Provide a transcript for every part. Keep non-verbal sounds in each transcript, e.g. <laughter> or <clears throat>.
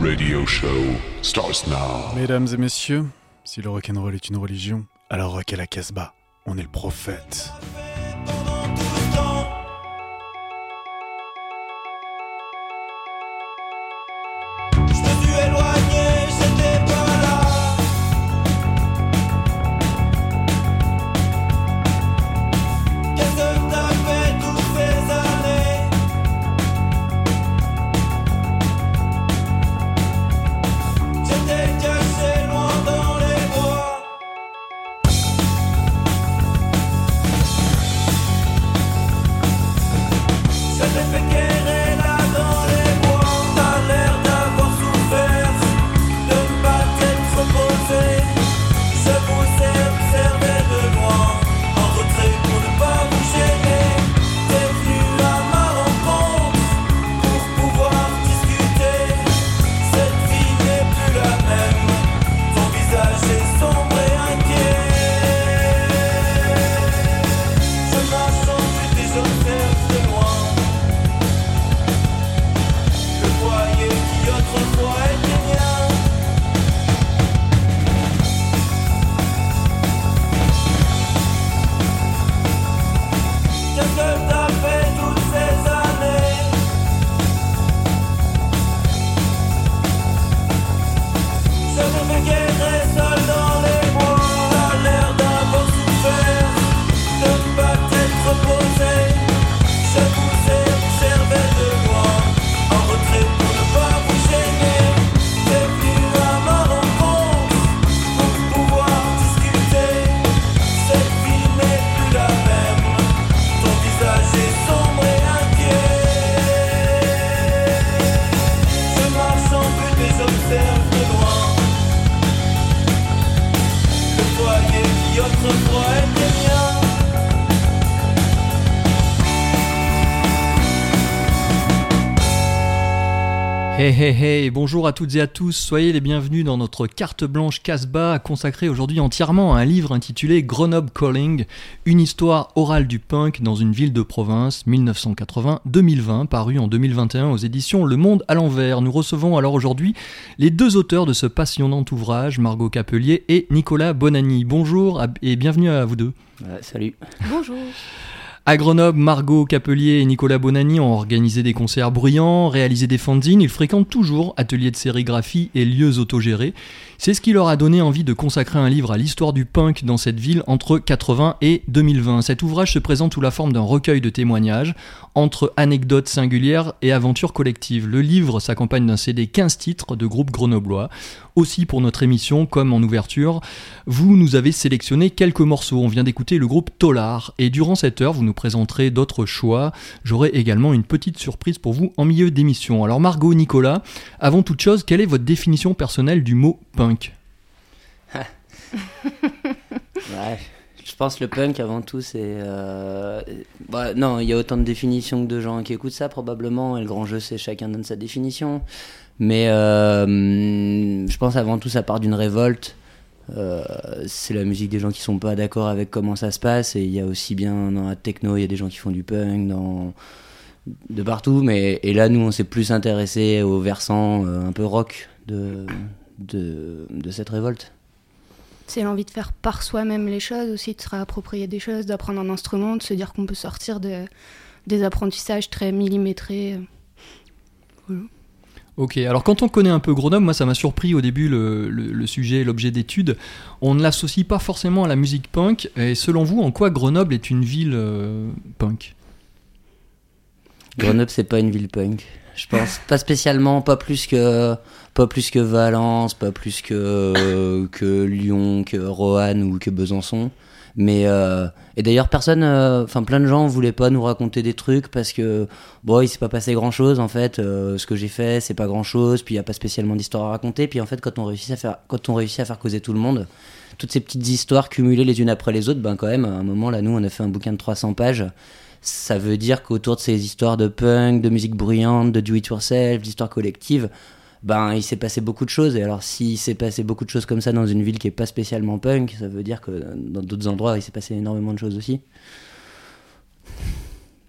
radio show starts now. Mesdames et messieurs, si le rock'n'roll est une religion, alors rock à la Casbah, on est le prophète. Hey hey hey, bonjour à toutes et à tous, soyez les bienvenus dans notre carte blanche Casbah consacrée aujourd'hui entièrement à un livre intitulé Grenoble Calling, une histoire orale du punk dans une ville de province 1980-2020, paru en 2021 aux éditions Le Monde à l'envers. Nous recevons alors aujourd'hui les deux auteurs de ce passionnant ouvrage, Margot Capelier et Nicolas Bonanni. Bonjour et bienvenue à vous deux. Salut. Bonjour. À Grenoble, Margot Capelier et Nicolas Bonanni ont organisé des concerts bruyants, réalisé des fanzines, ils fréquentent toujours ateliers de sérigraphie et lieux autogérés. C'est ce qui leur a donné envie de consacrer un livre à l'histoire du punk dans cette ville entre 80 et 2020. Cet ouvrage se présente sous la forme d'un recueil de témoignages entre anecdotes singulières et aventures collectives. Le livre s'accompagne d'un CD 15 titres de groupes grenoblois. Aussi pour notre émission, comme en ouverture, vous nous avez sélectionné quelques morceaux. On vient d'écouter le groupe Tolar et durant cette heure, vous nous présenterez d'autres choix. J'aurai également une petite surprise pour vous en milieu d'émission. Alors Margot, Nicolas, avant toute chose, quelle est votre définition personnelle du mot punk? <laughs> Je pense le punk avant tout c'est euh, bah, non il y a autant de définitions que de gens qui écoutent ça probablement et le grand jeu c'est chacun donne sa définition. Mais euh, je pense avant tout ça part d'une révolte. Euh, c'est la musique des gens qui sont pas d'accord avec comment ça se passe et il y a aussi bien dans la techno il y a des gens qui font du punk dans de partout mais et là nous on s'est plus intéressé au versant un peu rock de de, de cette révolte C'est l'envie de faire par soi-même les choses aussi, de se réapproprier des choses, d'apprendre un instrument, de se dire qu'on peut sortir de, des apprentissages très millimétrés. Ok, alors quand on connaît un peu Grenoble, moi ça m'a surpris au début le, le- le sujet, l'objet d'étude. On ne l'associe pas forcément à la musique punk. Et selon vous, en quoi Grenoble est une ville euh, punk? Grenoble, c'est pas une ville punk. Je pense pas spécialement, pas plus que pas plus que Valence, pas plus que que Lyon, que Roanne ou que Besançon. Mais euh, et d'ailleurs personne, euh, enfin plein de gens voulaient pas nous raconter des trucs parce que bon il s'est pas passé grand chose en fait. Euh, ce que j'ai fait c'est pas grand chose, puis il y a pas spécialement d'histoire à raconter. Puis en fait quand on réussit à faire quand on réussit à faire causer tout le monde, toutes ces petites histoires cumulées les unes après les autres, ben quand même à un moment là nous on a fait un bouquin de 300 pages ça veut dire qu'autour de ces histoires de punk, de musique bruyante, de do-it-yourself, d'histoires collectives, ben il s'est passé beaucoup de choses. Et alors s'il s'est passé beaucoup de choses comme ça dans une ville qui est pas spécialement punk, ça veut dire que dans d'autres endroits il s'est passé énormément de choses aussi.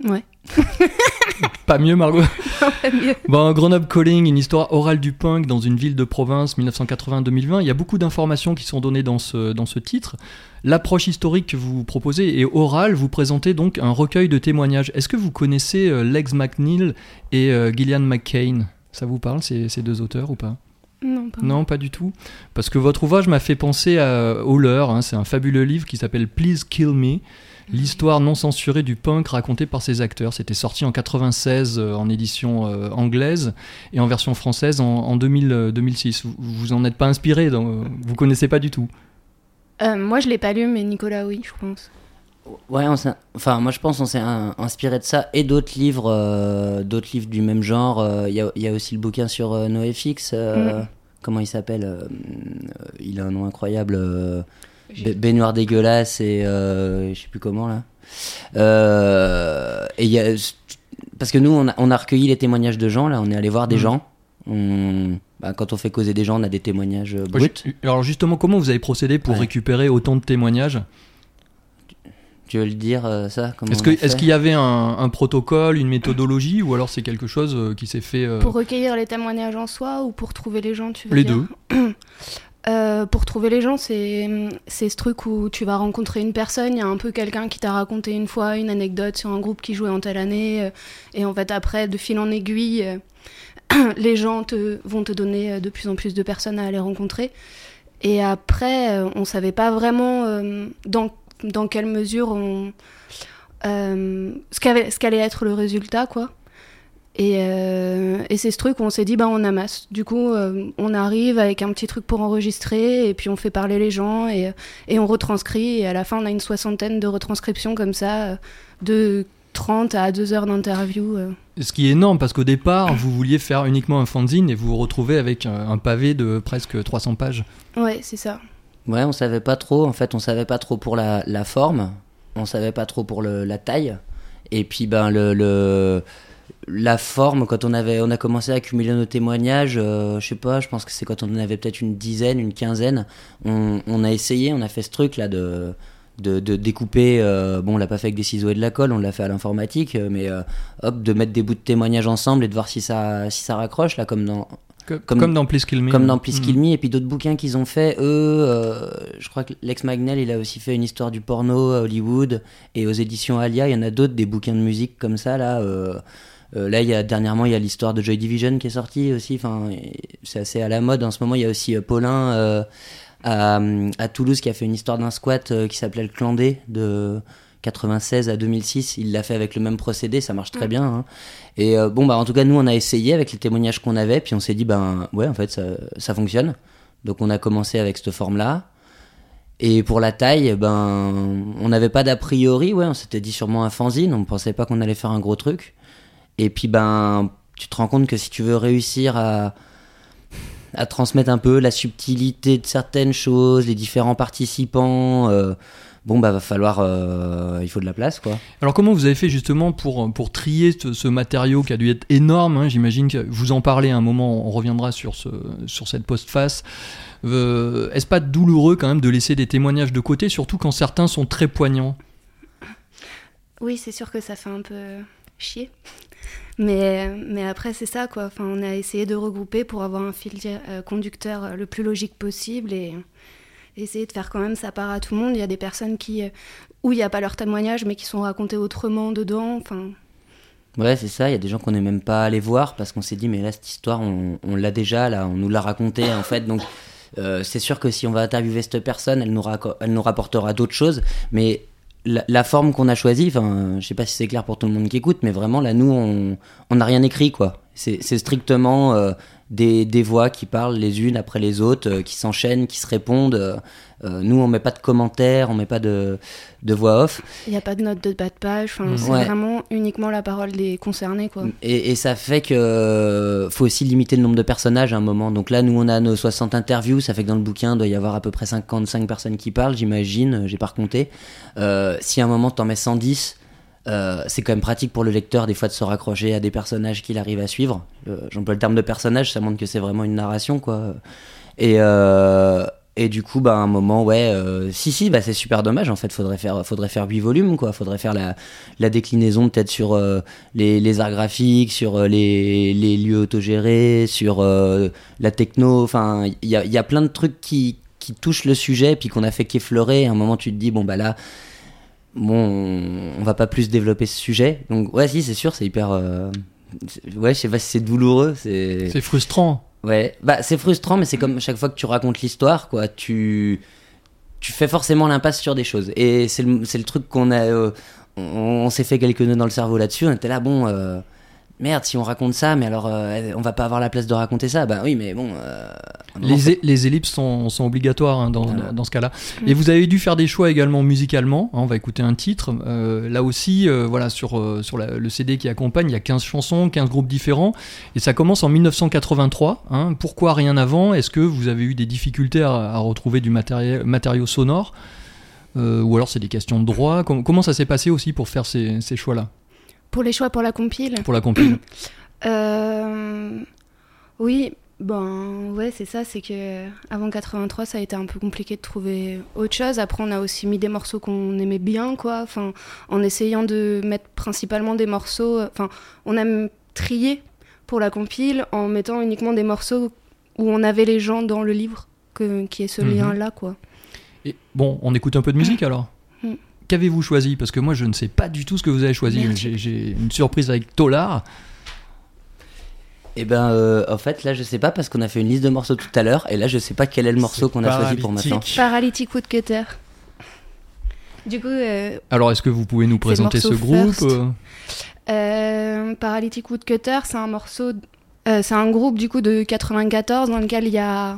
Ouais. <laughs> Pas mieux, Margot <laughs> mieux. Bon, Grenoble Calling, une histoire orale du punk dans une ville de province 1980-2020. Il y a beaucoup d'informations qui sont données dans ce, dans ce titre. L'approche historique que vous proposez est orale. Vous présentez donc un recueil de témoignages. Est-ce que vous connaissez euh, Lex McNeil et euh, Gillian McCain? Ça vous parle, ces, ces deux auteurs ou pas? Non, pas Non, pas du tout. Parce que votre ouvrage m'a fait penser à Holler. hein. C'est un fabuleux livre qui s'appelle Please Kill Me. L'histoire non censurée du punk racontée par ses acteurs. C'était sorti en 96 euh, en édition euh, anglaise et en version française en, en 2000, euh, 2006. Vous, vous en êtes pas inspiré, donc, euh, vous connaissez pas du tout. Euh, moi, je l'ai pas lu, mais Nicolas, oui, je pense. Ouais, on enfin, moi je pense qu'on s'est inspiré de ça et d'autres livres, euh, d'autres livres du même genre. Euh, Il y, a, il y a aussi le bouquin sur euh, NoFX. euh, Mm. Comment il s'appelle Il a un nom incroyable. Euh, Ba- baignoire dégueulasse et euh, je sais plus comment là. Euh, et il y a, parce que nous on a, on a recueilli les témoignages de gens là, on est allé voir des Mhm. gens. On- bah, quand on fait causer des gens, on a des témoignages euh, bruts. Alors justement, comment vous avez procédé pour Ouais. récupérer autant de témoignages? Tu veux le dire ça comment Est-ce on que- a est-ce fait? qu'il y avait un, un protocole, une méthodologie, ou alors c'est quelque chose euh, qui s'est fait euh, Pour recueillir les témoignages en soi ou pour trouver les gens, tu veux les dire deux <clears throat> <clears throat> Euh, pour trouver les gens, c'est ce truc où tu vas rencontrer une personne, il y a un peu quelqu'un qui t'a raconté une fois une anecdote sur un groupe qui jouait en telle année, euh, et en fait après, de fil en aiguille, euh, <clears throat> les gens vont te donner de plus en plus de personnes à aller rencontrer. Et après, on savait pas vraiment dans, quelle mesure on, ce qu'allait être le résultat, quoi. Et, euh, et c'est ce truc où on s'est dit, bah, on amasse. Du coup, euh, on arrive avec un petit truc pour enregistrer, et puis on fait parler les gens, et, et on retranscrit. Et à la fin, on a une soixantaine de retranscriptions comme ça, euh, de 30 à 2 heures d'interview. euh. Ce qui est énorme parce qu'au départ, vous vouliez faire uniquement un fanzine et vous vous retrouvez avec un, un pavé de presque 300 pages. Ouais, c'est ça. Ouais, on savait pas trop. En fait, on savait pas trop pour la, la forme, on savait pas trop pour le, la taille. Et puis, ben, le, le- la forme, quand on, avait, on a commencé à accumuler nos témoignages, euh, je sais pas, je pense que c'est quand on en avait peut-être une dizaine, une quinzaine, on, on a essayé, on a fait ce truc-là de, de, de découper. euh, bon, on l'a pas fait avec des ciseaux et de la colle, on l'a fait à l'informatique, euh, mais euh, hop, de mettre des bouts de témoignages ensemble et de voir si ça, si ça raccroche, là, comme dans, Comme, Comme- dans Please Kill Me. comme dans. Please Kill Me et puis d'autres bouquins qu'ils ont fait eux je crois que Lex Magnell il a aussi fait une histoire du porno à Hollywood et aux éditions Alia il y en a d'autres des bouquins de musique comme ça là euh, là il y a dernièrement il y a l'histoire de Joy Division qui est sortie aussi enfin c'est assez à la mode en ce moment il y a aussi euh, Paulin euh, à, à Toulouse qui a fait une histoire d'un squat euh, qui s'appelait le Clandé de 96 à 2006 il l'a fait avec le même procédé ça marche très bien hein. Et euh, bon, bah, en tout cas, nous, on a essayé avec les témoignages qu'on avait, puis on s'est dit, ben ouais, en fait, ça, ça fonctionne. Donc, on a commencé avec cette forme-là. Et pour la taille, ben, on n'avait pas d'a priori, ouais, on s'était dit sûrement un fanzine, on ne pensait pas qu'on allait faire un gros truc. Et puis, ben, tu te rends compte que si tu veux réussir à, à transmettre un peu la subtilité de certaines choses, les différents participants, euh, bon, bah, va falloir, euh, il faut de la place, quoi. Alors comment vous avez fait justement pour, pour trier ce, ce matériau qui a dû être énorme hein, J'imagine que vous en parlez à un moment, on reviendra sur, ce, sur cette postface. Euh, Est-ce pas douloureux quand même de laisser des témoignages de côté, surtout quand certains sont très poignants? Oui, c'est sûr que ça fait un peu chier. Mais, mais après, c'est ça, quoi. Enfin, on a essayé de regrouper pour avoir un fil euh, conducteur euh, le plus logique possible et essayer de faire quand même sa part à tout le monde. Il y a des personnes qui, euh, où il n'y a pas leur témoignage, mais qui sont racontés autrement dedans. Enfin, Ouais, c'est ça. Il y a des gens qu'on n'est même pas allé voir parce qu'on s'est dit, mais là, cette histoire, on, on l'a déjà, là, on nous l'a racontée, en fait. Donc, c'est sûr que si on va interviewer cette personne, elle nous, elle nous rapportera d'autres choses. Mais la, la forme qu'on a choisie, enfin, je sais pas si c'est clair pour tout le monde qui écoute, mais vraiment, là, nous, on n'a rien écrit, quoi. C'est c'est strictement euh, des, des voix qui parlent les unes après les autres, euh, qui s'enchaînent, qui se répondent. euh, euh, nous, on met pas de commentaires, on met pas de, de voix off. il n'y a pas de notes de bas de page. Enfin, Mhm. c'est Ouais. vraiment uniquement la parole des concernés, quoi. Et, et ça fait que euh, faut aussi limiter le nombre de personnages à un moment. Donc là, nous, on a nos 60 interviews. Ça fait que dans le bouquin, il doit y avoir à peu près 55 personnes qui parlent, j'imagine. J'ai pas recompté. Euh, si à un moment, t'en mets 110, euh, c'est quand même pratique pour le lecteur, des fois, de se raccrocher à des personnages qu'il arrive à suivre. Euh, J'emploie le terme de personnage, ça montre que c'est vraiment une narration, quoi. Et, euh, Et du coup, bah, à un moment, ouais, euh, si, si, bah, c'est super dommage. En fait, faudrait faire, faudrait faire 8 volumes, quoi. Faudrait faire la, la déclinaison peut-être sur les, les arts graphiques, sur les, les lieux autogérés, sur la techno. Enfin, il y a, y a plein de trucs qui, qui touchent le sujet, puis qu'on a fait qu'effleurer. À un moment, tu te dis, bon, bah là, bon, on, va pas plus développer ce sujet. Donc, ouais, si, c'est sûr, c'est hyper. euh, c'est- ouais, je sais pas si c'est douloureux. C'est. C'est frustrant. Ouais, bah c'est frustrant, mais c'est comme chaque fois que tu racontes l'histoire, quoi. Tu, tu fais forcément l'impasse sur des choses. Et c'est le, c'est le truc qu'on a. euh, on on s'est fait quelques nœuds dans le cerveau là-dessus. On était là, bon. euh, merde, si on raconte ça, mais alors euh, on va pas avoir la place de raconter ça. Bah oui, mais bon. euh, Les, les ellipses sont, sont obligatoires hein, dans, Voilà. dans- ce cas-là. Et vous avez dû faire des choix également musicalement. hein, on va écouter un titre. Euh, là aussi, euh, voilà, sur, euh, sur la- le CD qui accompagne, il y a 15 chansons, 15 groupes différents. Et ça commence en 1983. hein. Pourquoi rien avant? Est-ce que vous avez eu des difficultés à, à retrouver du matériel, matériau sonore? Euh, Ou alors c'est des questions de droit? Com- Comment ça s'est passé aussi pour faire ces, ces choix-là? Pour les choix pour la compile Pour la compile <clears throat> Euh, Oui, ben ouais, c'est ça, c'est que avant 83, ça a été un peu compliqué de trouver autre chose. Après, on a aussi mis des morceaux qu'on aimait bien, quoi. Enfin, en essayant de mettre principalement des morceaux. Enfin, on a trié pour la compile en mettant uniquement des morceaux où on avait les gens dans le livre, que, qui est ce Mhm. lien-là, quoi. Et bon, on écoute un peu de musique alors? Qu'avez-vous choisi? Parce que moi, je ne sais pas du tout ce que vous avez choisi. J'ai une surprise avec Tolar. Et ben, euh, en fait, là, je sais pas parce qu'on a fait une liste de morceaux tout à l'heure, et là, je sais pas quel est le morceau qu'on a choisi pour maintenant. Paralytic Woodcutter. Du coup, euh, Alors, est-ce que vous pouvez nous présenter ce groupe? euh Euh, Paralytic Woodcutter, c'est un morceau, euh, c'est un groupe du coup de 94 dans lequel il y a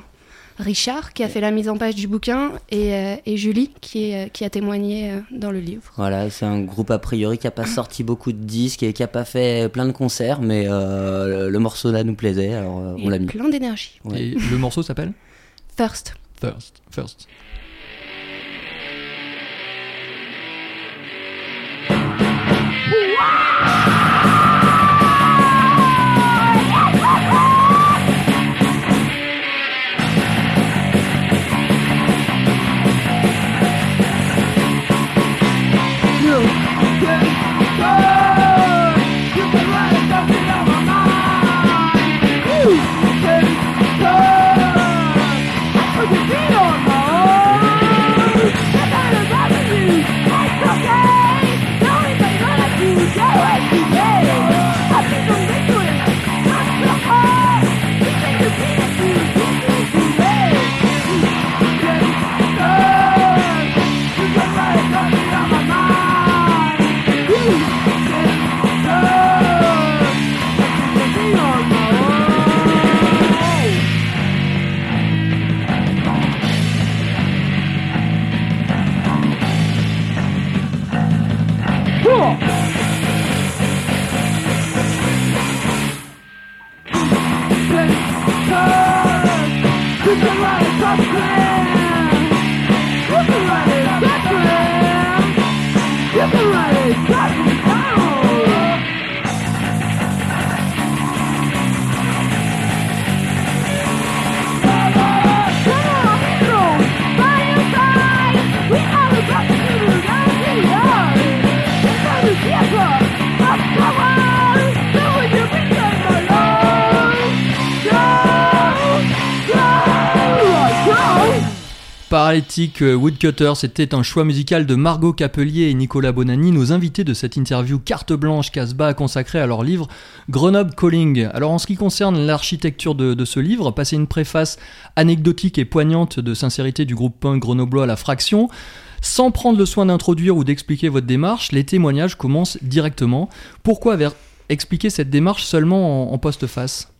Richard qui a fait la mise en page du bouquin et, euh, et Julie qui, est, euh, qui a témoigné euh, dans le livre. Voilà, c'est un groupe a priori qui a pas sorti beaucoup de disques et qui a pas fait plein de concerts, mais euh, le morceau là nous plaisait, alors euh, on l'a mis. plein d'énergie. Ouais. Et le morceau s'appelle First. First. First. Paralytic euh, Woodcutter, c'était un choix musical de Margot Capelier et Nicolas Bonanni, nos invités de cette interview carte blanche Casbah consacrée à leur livre Grenoble Calling. Alors en ce qui concerne l'architecture de, ce livre, passer une préface anecdotique et poignante de sincérité du groupe punk grenoblois à la fraction, sans prendre le soin d'introduire ou d'expliquer votre démarche, les témoignages commencent directement. Pourquoi avoir expliqué cette démarche seulement en, en postface?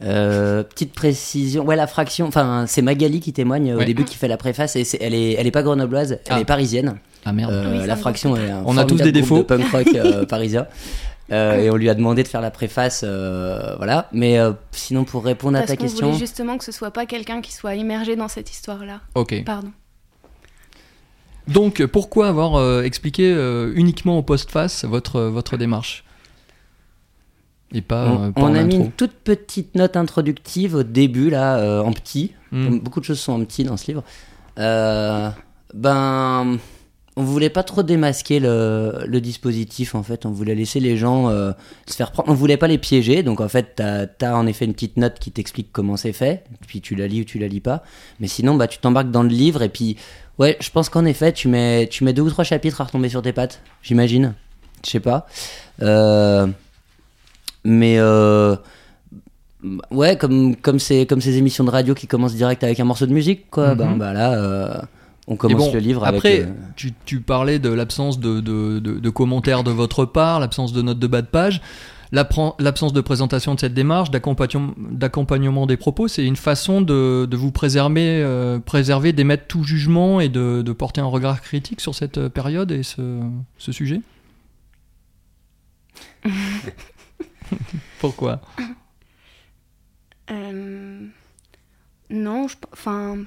Euh, petite précision, ouais la fraction, enfin c'est Magali qui témoigne au Ouais. début qui fait la préface et elle est, elle est pas grenobloise, elle Ah. est parisienne. Ah merde. Euh, Oui, c'est la fraction est un On a tous des défauts. de punk rock euh, <laughs> parisien. Euh, et on lui a demandé de faire la préface, euh, voilà. Mais euh, sinon pour répondre à ta qu'on question, voulait justement que ce soit pas quelqu'un qui soit immergé dans cette histoire-là. Ok. Pardon. Donc, pourquoi avoir euh, expliqué euh, uniquement au postface votre, votre démarche? Et pas, on, euh, pas on en a mis une toute petite note introductive au début, là, euh, en petit. Hmm. Beaucoup de choses sont en petit dans ce livre. Euh, ben, on voulait pas trop démasquer le, le dispositif, en fait. On voulait laisser les gens euh, se faire prendre. On voulait pas les piéger. Donc, en fait, t'as as en effet une petite note qui t'explique comment c'est fait. Puis tu la lis ou tu la lis pas. Mais sinon, bah, tu t'embarques dans le livre. Et puis, ouais, je pense qu'en effet, tu mets, tu mets deux ou trois chapitres à retomber sur tes pattes. J'imagine. Je sais pas. Euh, mais. Euh, Ouais, comme comme ces comme ces émissions de radio qui commencent direct avec un morceau de musique, quoi. Mhm. Ben bah là, euh, on commence bon, le livre après, avec. euh, tu, tu parlais de l'absence de, de, de- de commentaires de votre part, l'absence de notes de bas de page, l'absence de présentation de cette démarche, d'accompagnement des propos. C'est une façon de, de vous préserver, euh, préserver, d'émettre tout jugement et de, de porter un regard critique sur cette période et ce, ce sujet? <laughs> <laughs> Pourquoi? Euh, non, je, enfin,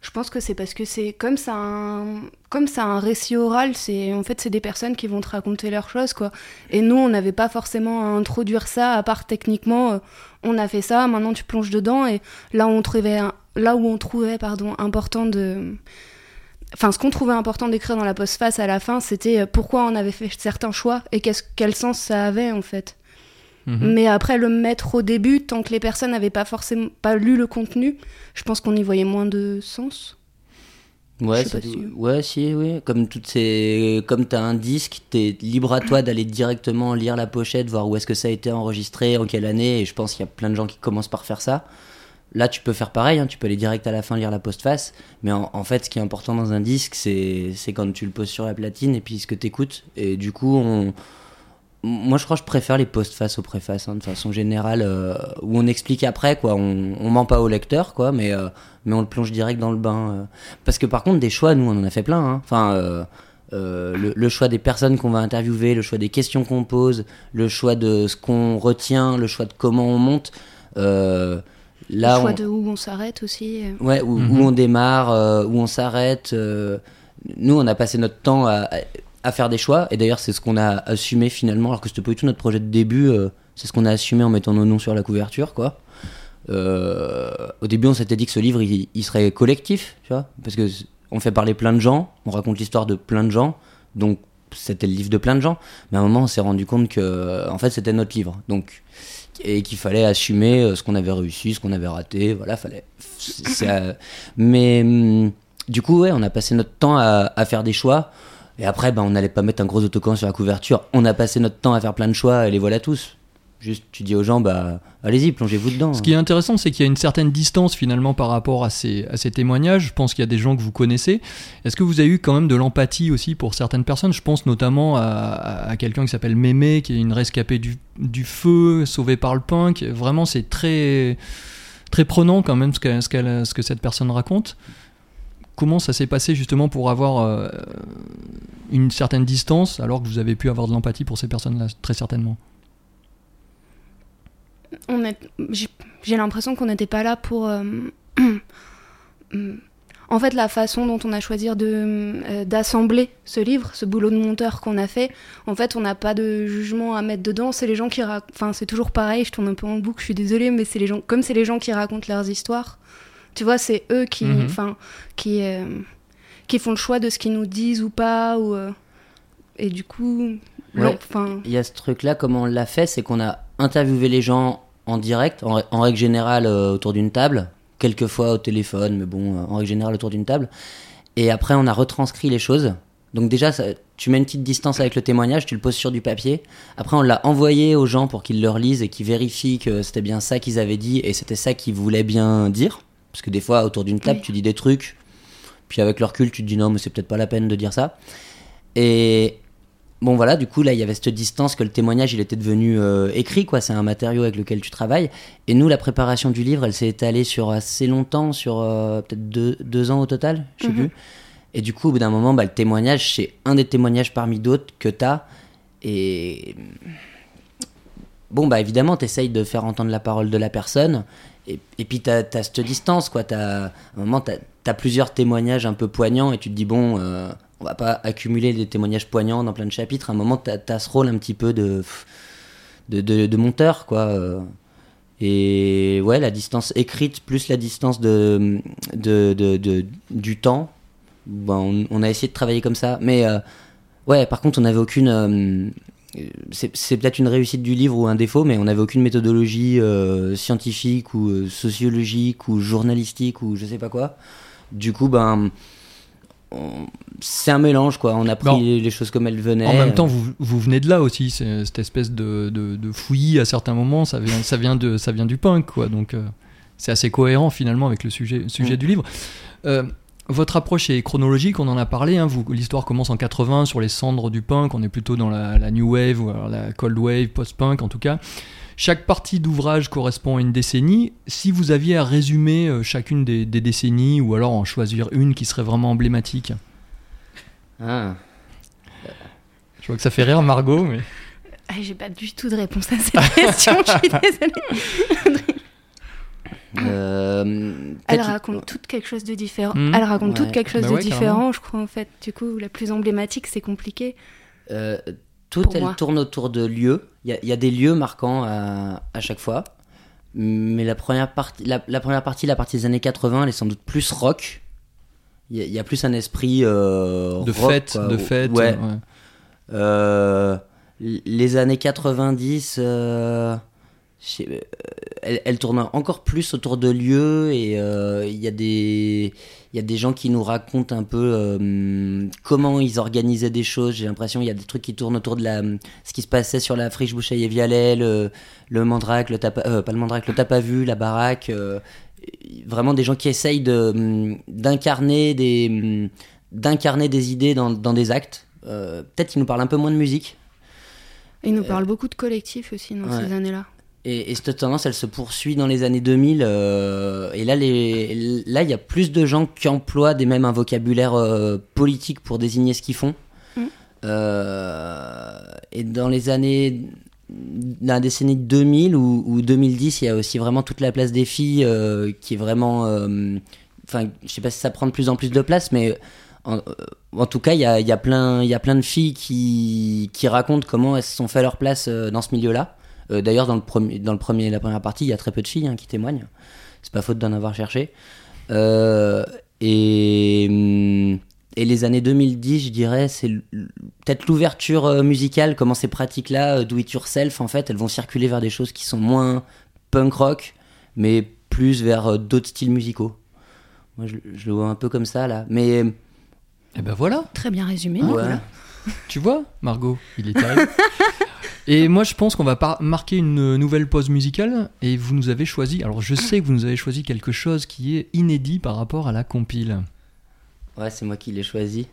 je pense que c'est parce que c'est comme ça un, comme ça un récit oral, c'est en fait c'est des personnes qui vont te raconter leurs choses quoi. Et nous on n'avait pas forcément à introduire ça à part techniquement, euh, on a fait ça, maintenant tu plonges dedans et là on trouvait là où on trouvait pardon important de Enfin, ce qu'on trouvait important d'écrire dans la postface à la fin, c'était euh, pourquoi on avait fait certains choix et qu'est-ce, quel sens ça avait en fait. Mhm. Mais après le mettre au début, tant que les personnes n'avaient pas forcément pas lu le contenu, je pense qu'on y voyait moins de sens. Ouais, si- ouais, si, oui. Comme toutes ces, comme t'as un disque, t'es libre à toi d'aller directement lire la pochette, voir où est-ce que ça a été enregistré, en quelle année. Et je pense qu'il y a plein de gens qui commencent par faire ça. Là, tu peux faire pareil. hein, tu peux aller direct à la fin lire la postface. Mais en, en fait, ce qui est important dans un disque, c'est, c'est quand tu le poses sur la platine et puis ce que t'écoutes. Et du coup, on, moi, je crois que je préfère les postfaces aux préfaces, hein, de façon générale, euh, où on explique après, quoi. On, on ment pas au lecteur, quoi, mais, euh, mais on le plonge direct dans le bain. euh. Parce que par contre, des choix, nous, on en a fait plein. hein. Enfin, euh, euh, le, le choix des personnes qu'on va interviewer, le choix des questions qu'on pose, le choix de ce qu'on retient, le choix de comment on monte. euh, là, le choix on- de où on s'arrête aussi. Ouais, où, Mhm. où on démarre, euh, où on s'arrête. euh, nous, on a passé notre temps à, à- à faire des choix. Et d'ailleurs, c'est ce qu'on a assumé finalement, alors que c'était pas du tout notre projet de début. euh, c'est ce qu'on a assumé en mettant nos noms sur la couverture, quoi. Euh, au début, on s'était dit que ce livre, il, serait collectif, tu vois, parce que on fait parler plein de gens, on raconte l'histoire de plein de gens, donc c'était le livre de plein de gens. Mais à un moment, on s'est rendu compte que, en fait, c'était notre livre, donc et qu'il fallait assumer euh, ce qu'on avait réussi, ce qu'on avait raté, voilà, fallait. mais hum, du coup, ouais, on a passé notre temps à faire des choix. Et après, ben, on n'allait pas mettre un gros autocollant sur la couverture. On a passé notre temps à faire plein de choix et les voilà tous. Juste, tu dis aux gens, bah, allez-y, plongez-vous dedans. Ce qui est intéressant, c'est qu'il y a une certaine distance finalement par rapport à ces, témoignages. Je pense qu'il y a des gens que vous connaissez. Est-ce que vous avez eu quand même de l'empathie aussi pour certaines personnes? Je pense notamment à, quelqu'un qui s'appelle Mémé, qui est une rescapée du, feu, sauvée par le punk. Vraiment, c'est très, très prenant quand même ce que cette personne raconte. Comment ça s'est passé justement pour avoir euh, une certaine distance alors que vous avez pu avoir de l'empathie pour ces personnes-là, très certainement On est, j'ai, l'impression qu'on n'était pas là pour. euh, <clears throat> en fait, la façon dont on a choisi euh, d'assembler ce livre, ce boulot de monteur qu'on a fait, en fait, on n'a pas de jugement à mettre dedans. C'est les gens qui racontent. Enfin, c'est toujours pareil, je tourne un peu en boucle, je suis désolée, mais c'est les gens. Comme c'est les gens qui racontent leurs histoires, tu vois, c'est eux qui. Mhm. Enfin, qui. euh, qui font le choix de ce qu'ils nous disent ou pas, ou. euh, et du coup. Ouais. Il y a ce truc-là, comment on l'a fait, c'est qu'on a interviewé les gens en direct, en, en règle générale euh, autour d'une table, quelquefois au téléphone, mais bon, euh, en règle générale autour d'une table. Et après, on a retranscrit les choses. Donc déjà, ça- tu mets une petite distance avec le témoignage, tu le poses sur du papier. Après, on l'a envoyé aux gens pour qu'ils le relisent et qu'ils vérifient que c'était bien ça qu'ils avaient dit et c'était ça qu'ils voulaient bien dire. Parce que des fois, autour d'une table, Oui. tu dis des trucs, puis avec le recul, tu te dis non, mais c'est peut-être pas la peine de dire ça. Et Bon voilà, du coup là il y avait cette distance que le témoignage il était devenu euh, écrit quoi, c'est un matériau avec lequel tu travailles. Et nous la préparation du livre elle s'est étalée sur assez longtemps, sur euh, peut-être deux, deux ans au total, je sais Mhm. plus. Et du coup au bout d'un moment bah, le témoignage c'est un des témoignages parmi d'autres que t'as. Et bon bah évidemment t'essayes de faire entendre la parole de la personne. Et, puis t'as as cette distance quoi, t'as, à un moment t'as as plusieurs témoignages un peu poignants et tu te dis bon... euh, on va pas accumuler des témoignages poignants dans plein de chapitres. À un moment, t'as as ce rôle un petit peu de de, monteur, quoi. euh. Et ouais, la distance écrite plus la distance de, de, du temps, ben, on, a essayé de travailler comme ça. Mais euh, ouais, par contre, on n'avait aucune. C'est c'est peut-être une réussite du livre ou un défaut, mais on n'avait aucune méthodologie euh, scientifique ou euh, sociologique ou journalistique ou je sais pas quoi. Du coup, ben. C'est un mélange, quoi. On a pris les, choses comme elles venaient. En même temps, vous, vous venez de là aussi, cette espèce de, de, de fouillis à certains moments, ça vient, ça vient, de, ça vient du punk, quoi. Donc euh, c'est assez cohérent finalement avec le sujet, sujet Mm. du livre. Euh, votre approche est chronologique, on en a parlé. hein, vous- L'histoire commence en 80 sur les cendres du punk, on est plutôt dans la, la new wave ou alors la cold wave, post-punk en tout cas. Chaque partie d'ouvrage correspond à une décennie. Si vous aviez à résumer euh, chacune des, des décennies ou alors en choisir une qui serait vraiment emblématique, Ah. je vois que ça fait rire Margot, mais. Ah, J'ai pas du tout de réponse à cette <laughs> question, je suis désolée. Euh, Elle peut-être- raconte toutes quelque chose de différent. Mhm. Elle raconte Ouais. toutes quelque chose Bah de ouais, différent, je crois, en fait. Du coup, la plus emblématique, c'est compliqué. Euh, tout, Pour elle moi. tourne autour de lieux. Il y, a- il y a des lieux marquants à, à chaque fois. Mais la première, partie, la, la première partie, la partie des années 80, elle est sans doute plus rock. Il y, a- il y a plus un esprit euh, De rock, fête, quoi. de fête. Ouais. ouais. Euh, les années 90, euh, elles tournent encore plus autour de lieux et euh, il y, a des- y a des gens qui nous racontent un peu euh, comment ils organisaient des choses. J'ai l'impression il y a des trucs qui tournent autour de la, ce qui se passait sur la friche Boucheille et Vialet, le, le Mandrake, le tapa, euh, pas le Mandrake, le Tapa Vu, la baraque. vraiment des gens qui essayent de, d'incarner des, d'incarner des idées dans, dans des actes. Peut-être qu'ils nous parlent un peu moins de musique. Et il nous parle beaucoup de collectifs aussi dans ouais. ces années-là. Et, et cette tendance, elle se poursuit dans les années 2000. euh, et là, il y a plus de gens qui emploient des mêmes un vocabulaire euh, politique pour désigner ce qu'ils font. Mm. Euh, et dans les années, dans la décennie 2000 ou, ou 2010, il y a aussi vraiment toute la place des filles qui est vraiment. Enfin, je sais pas si ça prend de plus en plus de place, mais en, en tout cas, il y a, y, a plein- y a plein de filles qui, qui racontent comment elles se sont fait leur place dans ce milieu-là. Euh, D'ailleurs, dans, le premier, dans le premier, la première partie, il y a très peu de filles hein, qui témoignent. C'est pas faute d'en avoir cherché. Euh, et, hum, et les années 2010, je dirais, c'est peut-être l'ouverture euh, musicale, comment ces pratiques-là, do it yourself, en fait, elles vont circuler vers des choses qui sont moins punk rock, mais plus vers d'autres styles musicaux. Moi, je, je le vois un peu comme ça, là. Mais Et ben voilà. Très bien résumé. ouais. voilà. Tu vois, Margot, il est terrible. <laughs> et moi, je pense qu'on va par- marquer une nouvelle pause musicale. Et vous nous avez choisi. Alors, je sais que vous nous avez choisi quelque chose qui est inédit par rapport à la compile. Ouais, c'est moi qui l'ai choisi.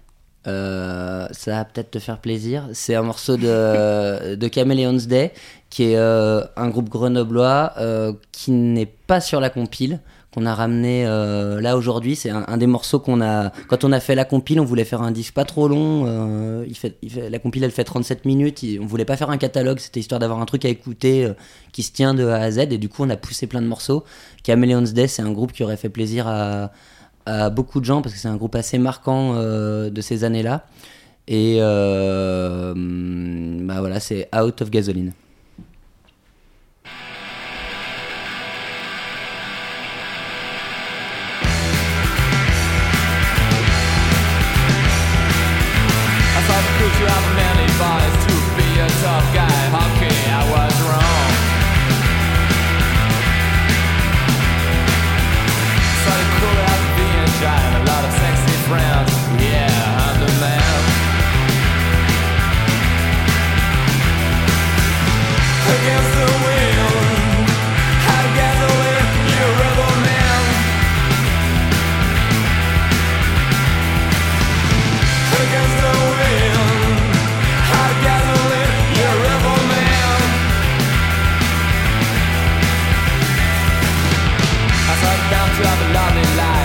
Euh, ça va peut-être te faire plaisir. C'est un morceau de, <laughs> de Chameleons Day, qui est euh, un groupe grenoblois euh, qui n'est pas sur la compile, qu'on a ramené euh, là aujourd'hui. C'est un, des morceaux qu'on a. Quand on a fait la compile, on voulait faire un disque pas trop long. euh, la compile, elle fait 37 minutes. on voulait pas faire un catalogue, c'était histoire d'avoir un truc à écouter euh, qui se tient de A à Z. Et du coup, on a poussé plein de morceaux. Chameleons Day, c'est un groupe qui aurait fait plaisir à à beaucoup de gens parce que c'est un groupe assez marquant de ces années-là. Et euh, bah voilà, c'est Out of Gasoline. cut down to have a lovely life.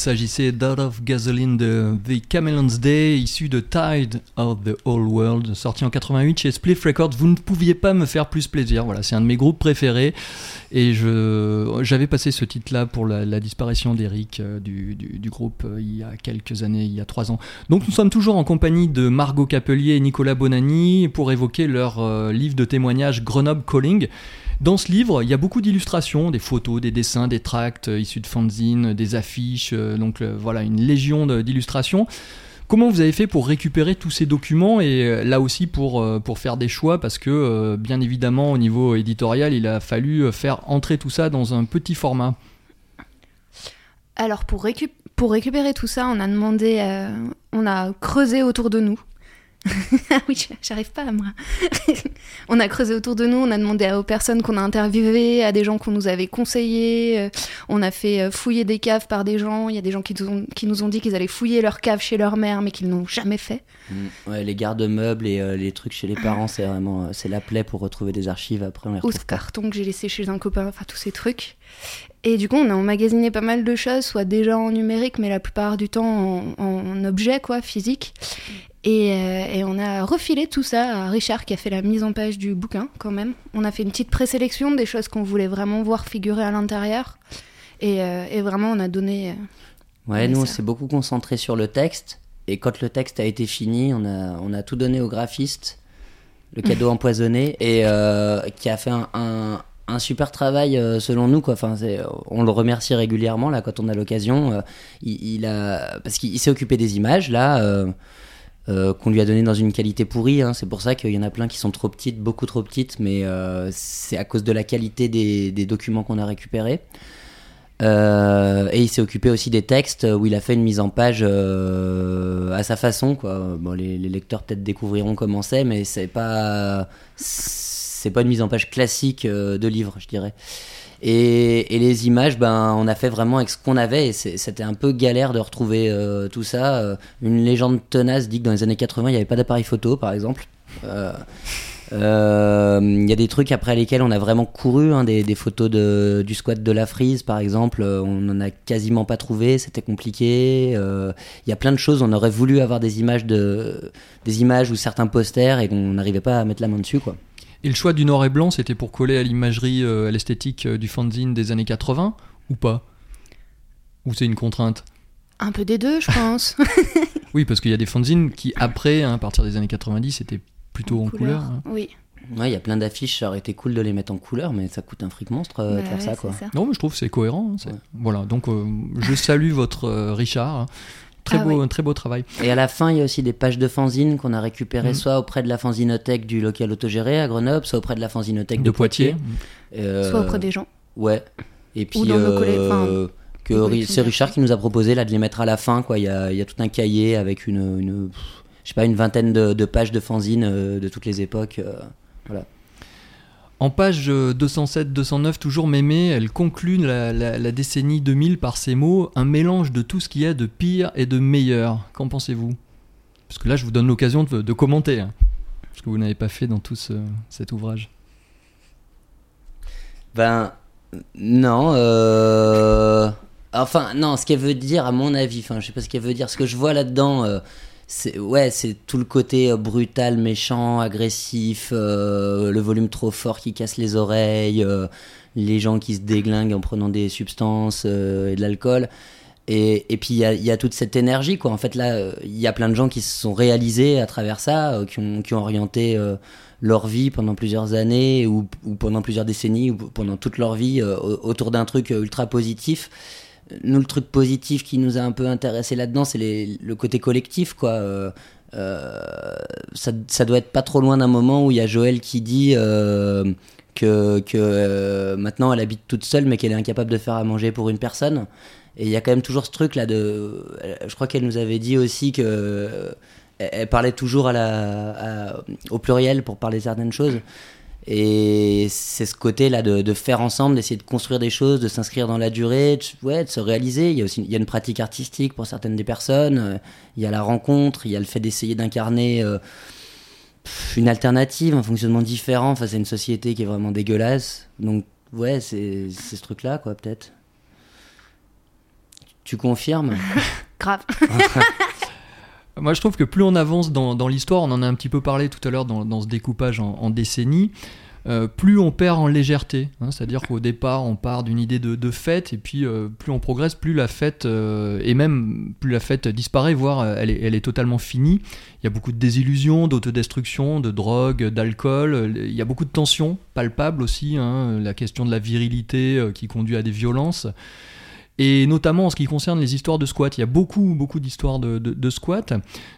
S'agissait d'Out of Gasoline de The Chameleon's Day, issu de Tide of the Whole World, sorti en 88 chez Spliff Records. Vous ne pouviez pas me faire plus plaisir. Voilà, c'est un de mes groupes préférés. Et j'avais passé ce titre-là pour la, disparition d'Eric euh, du, du- du groupe euh, il y a quelques années, il y a trois ans. Donc nous sommes toujours en compagnie de Margot Capelier et Nicolas Bonani pour évoquer leur euh, livre de témoignages Grenoble Calling. Dans ce livre, il y a beaucoup d'illustrations, des photos, des dessins, des tracts issus de fanzines, des affiches, donc voilà, une légion d'illustrations. Comment vous avez fait pour récupérer tous ces documents et euh, là aussi pour, euh, pour faire des choix? Parce que euh, bien évidemment au niveau éditorial, il a fallu faire entrer tout ça dans un petit format. Alors pour, récup- pour récupérer tout ça, on a demandé, on a creusé autour de nous. <laughs> ah oui, j'arrive pas à moi. <laughs> on a creusé autour de nous, on a demandé aux personnes qu'on a interviewées, à des gens qu'on nous avait conseillés. euh, on a fait euh, fouiller des caves par des gens. Il y a des gens qui nous ont, qui nous ont dit qu'ils allaient fouiller leur cave chez leur mère, mais qu'ils n'ont jamais fait. Mm. Ouais, les garde-meubles et euh, les trucs chez les parents, c'est vraiment c'est la plaie pour retrouver des archives. Après, on les Ou ce carton que j'ai laissé chez un copain, enfin tous ces trucs. Et du coup, on a emmagasiné pas mal de choses, soit déjà en numérique, mais la plupart du temps en, en objet, quoi, physique. Et, euh, et on a refilé tout ça à Richard qui a fait la mise en page du bouquin, quand même. On a fait une petite présélection des choses qu'on voulait vraiment voir figurer à l'intérieur. Et, euh, et vraiment, on a donné. euh, Ouais, nous, on ça. s'est beaucoup concentré sur le texte. Et quand le texte a été fini, on a, on a tout donné au graphiste, le cadeau <laughs> empoisonné, et euh, qui a fait un, un, un super travail selon nous. Quoi. Enfin, on le remercie régulièrement là, quand on a l'occasion. Il, il a, parce qu'il il s'est occupé des images là. Euh, qu'on lui a donné dans une qualité pourrie. hein. C'est pour ça qu'il y en a plein qui sont trop petites, beaucoup trop petites, mais euh, c'est à cause de la qualité des, documents qu'on a récupérés. Euh, et il s'est occupé aussi des textes où il a fait une mise en page à sa façon. Quoi. Bon, les, les lecteurs peut-être découvriront comment c'est, mais c'est pas c'est pas une mise en page classique euh, de livre, je dirais. Et, les images, ben, on a fait vraiment avec ce qu'on avait. Et c'était un peu galère de retrouver euh, tout ça. Euh, Une légende tenace dit que dans les années 80, il n'y avait pas d'appareil photo, par exemple. Il y a des trucs après lesquels on a vraiment couru, hein, des, photos du squat de la frise par exemple, on n'en a quasiment pas trouvé, c'était compliqué. Il y a plein de choses, on aurait voulu avoir des images, de, des images ou certains posters et qu'on n'arrivait pas à mettre la main dessus. Quoi. Et le choix du noir et blanc, c'était pour coller à l'imagerie, euh, à l'esthétique euh, du fanzine des années 80 ou pas? Ou c'est une contrainte? Un peu des deux, je pense. <laughs> Oui, parce qu'il y a des fanzines qui, après, hein, à partir des années 90, étaient plutôt en, couleur. hein. Oui. Ouais, il y a plein d'affiches, ça aurait été cool de les mettre en couleur, mais ça coûte un fric monstre euh, Bah de faire ouais, ça. c'est Quoi. ça. Non, mais je trouve que c'est cohérent. hein, Ouais. Voilà, donc euh, je salue votre euh, Richard. Très, Ah beau, oui. très beau travail. Et à la fin, il y a aussi des pages de fanzines qu'on a récupérées Mhm. soit auprès de la fanzinothèque du local autogéré à Grenoble, soit auprès de la fanzinothèque De, de, Poitiers. Euh, Soit auprès des gens. Ouais. Et puis dans nos collègues, euh, que c'est Richard qui nous a proposé là de les mettre à la fin quoi. Il y a, il y a tout un cahier avec une, une pff, je sais pas une vingtaine de, de pages de fanzines euh, de toutes les époques. euh. En page euh, 207-209, toujours Mémé, elle conclut la, décennie 2000 par ces mots un mélange de tout ce qu'il y a de pire et de meilleur. Qu'en pensez-vous? Parce que là, je vous donne l'occasion de, commenter. hein, ce que vous n'avez pas fait dans tout ce- cet ouvrage. Ben non. euh, Enfin non, ce qu'elle veut dire à mon avis, enfin je sais pas ce qu'elle veut dire. Ce que je vois là-dedans, euh, c'est ouais, c'est tout le côté euh, brutal, méchant, agressif, euh, le volume trop fort qui casse les oreilles, euh, les gens qui se déglinguent en prenant des substances euh, et de l'alcool. Et, et puis il y y a toute cette énergie quoi. En fait là, euh, il y a plein de gens qui se sont réalisés à travers ça, euh, qui, ont, qui ont orienté euh, leur vie pendant plusieurs années ou, ou pendant plusieurs décennies ou pendant toute leur vie euh, au- autour d'un truc ultra positif. Nous, le truc positif qui nous a un peu intéressé là-dedans, c'est le côté collectif, quoi. Euh, euh, ça, ça doit être pas trop loin d'un moment où il y a Joël qui dit euh, que, que maintenant elle habite toute seule, mais qu'elle est incapable de faire à manger pour une personne. Et il y a quand même toujours ce truc là de. Je crois qu'elle nous avait dit aussi que elle parlait toujours au pluriel pour parler certaines choses. Et c'est ce côté-là de, de faire ensemble, d'essayer de construire des choses, de s'inscrire dans la durée, de, ouais, de se réaliser. Il y a aussi il y a une pratique artistique pour certaines des personnes. euh, Il y a la rencontre, il y a le fait d'essayer d'incarner euh, une alternative, un fonctionnement différent face à une société qui est vraiment dégueulasse. Donc, ouais, c'est c'est ce truc-là, quoi, peut-être. Tu confirmes? <laughs> Grave. <laughs> Moi, je trouve que plus on avance dans, l'histoire, on en a un petit peu parlé tout à l'heure dans, ce découpage en, en décennies, euh, plus on perd en légèreté. hein. C'est-à-dire qu'au départ, on part d'une idée de, fête, et puis euh, plus on progresse, plus la fête, euh, et même plus la fête disparaît, voire elle est, totalement finie. Il y a beaucoup de désillusions, d'autodestruction, de drogue, d'alcool. Il y a beaucoup de tensions palpables aussi. hein. La question de la virilité qui conduit à des violences. Et notamment en ce qui concerne les histoires de squat, il y a beaucoup, beaucoup d'histoires de, de, squat.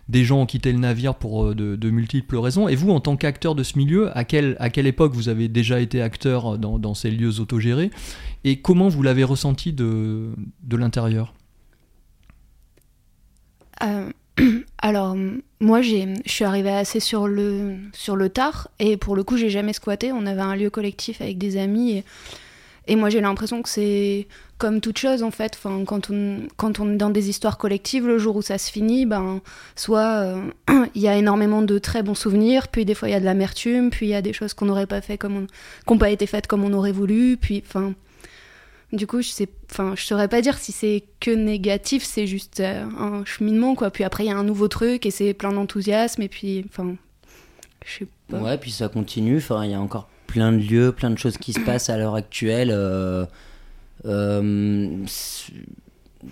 Des gens ont quitté le navire pour euh, de, multiples raisons. Et vous, en tant qu'acteur de ce milieu, à, quel, à quelle époque vous avez déjà été acteur dans, dans ces lieux autogérés? Et comment vous l'avez ressenti de, de l'intérieur? Euh, <clears throat> alors, moi, je suis arrivée assez sur le, sur le tard, et pour le coup, j'ai jamais squatté. On avait un lieu collectif avec des amis, et moi, j'ai l'impression que c'est comme toute chose, en fait. Enfin, quand, on, quand on est dans des histoires collectives, le jour où ça se finit, ben, soit euh, <clears throat> il y a énormément de très bons souvenirs, puis des fois, il y a de l'amertume, puis il y a des choses qu'on n'aurait pas fait comme on, pas été faites comme on aurait voulu, puis, enfin. Du coup, je sais, enfin, saurais pas dire si c'est que négatif, c'est juste euh, un cheminement, quoi. Puis après, il y a un nouveau truc et c'est plein d'enthousiasme, et puis, enfin, je sais pas. Ouais, puis ça continue. Enfin, il y a encore plein de lieux, plein de choses qui se passent à l'heure actuelle. euh, euh,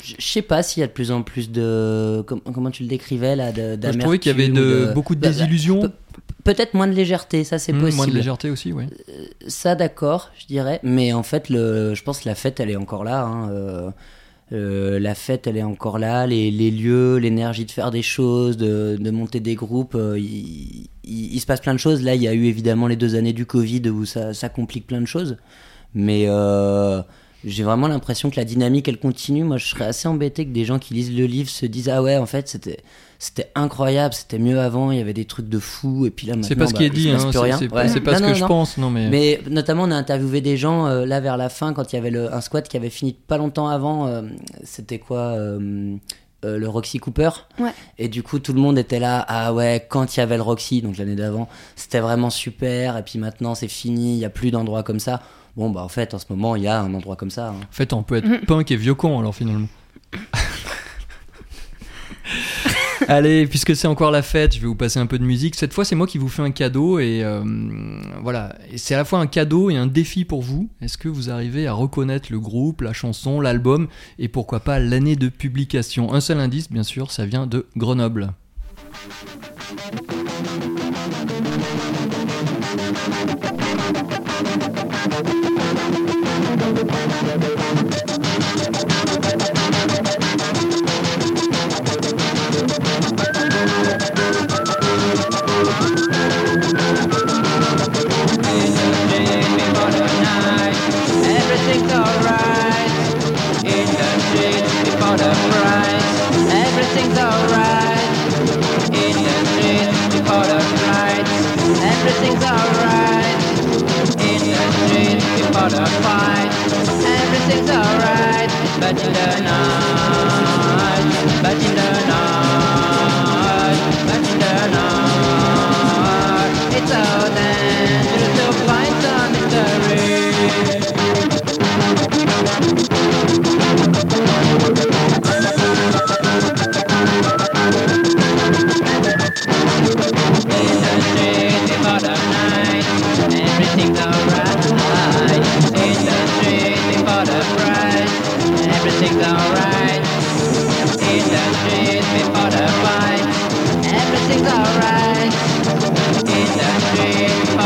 je sais pas s'il y a de plus en plus de. com- comment tu le décrivais là de, Moi, Je trouvais qu'il y avait de, beaucoup de Bah, bah, désillusions. pe- Peut-être moins de légèreté, ça c'est Mmh, possible. moins de légèreté aussi, oui. Ça d'accord, je dirais. Mais en fait, le, je pense que la fête, elle est encore là. hein, euh, la fête, elle est encore là. Les, lieux, l'énergie de faire des choses, de, monter des groupes, euh, il, se passe plein de choses. Là, il y a eu évidemment les deux années du Covid où ça, ça complique plein de choses. Mais euh, j'ai vraiment l'impression que la dynamique, elle continue. Moi, je serais assez embêté que des gens qui lisent le livre se disent Ah ouais, en fait, c'était. C'était incroyable, c'était mieux avant, il y avait des trucs de fou, et puis là maintenant, C'est pas ce bah, qui est dit, hein, c'est rien. c'est- Ouais. c'est pas Non, ce non, que je non. pense, non mais. Mais notamment, on a interviewé des gens euh, là vers la fin, quand il y avait le, un squat qui avait fini pas longtemps avant. euh, C'était quoi euh, euh, Le Roxy Cooper. Ouais. Et du coup, tout le monde était là. Ah ouais, quand il y avait le Roxy, donc l'année d'avant, c'était vraiment super. Et puis maintenant, c'est fini, il y a plus d'endroits comme ça. Bon, bah en fait, en ce moment, il y a un endroit comme ça. hein. En fait, on peut être punk et vieux con alors finalement. <laughs> Allez, puisque c'est encore la fête, je vais vous passer un peu de musique. Cette fois, c'est moi qui vous fais un cadeau et euh, voilà. C'est à la fois un cadeau et un défi pour vous. Est-ce que vous arrivez à reconnaître le groupe, la chanson, l'album et pourquoi pas l'année de publication? Un seul indice, bien sûr, ça vient de Grenoble. Everything's alright. In the street before the fight. Everything's alright, but in the night, but in the night, but in the night, it's so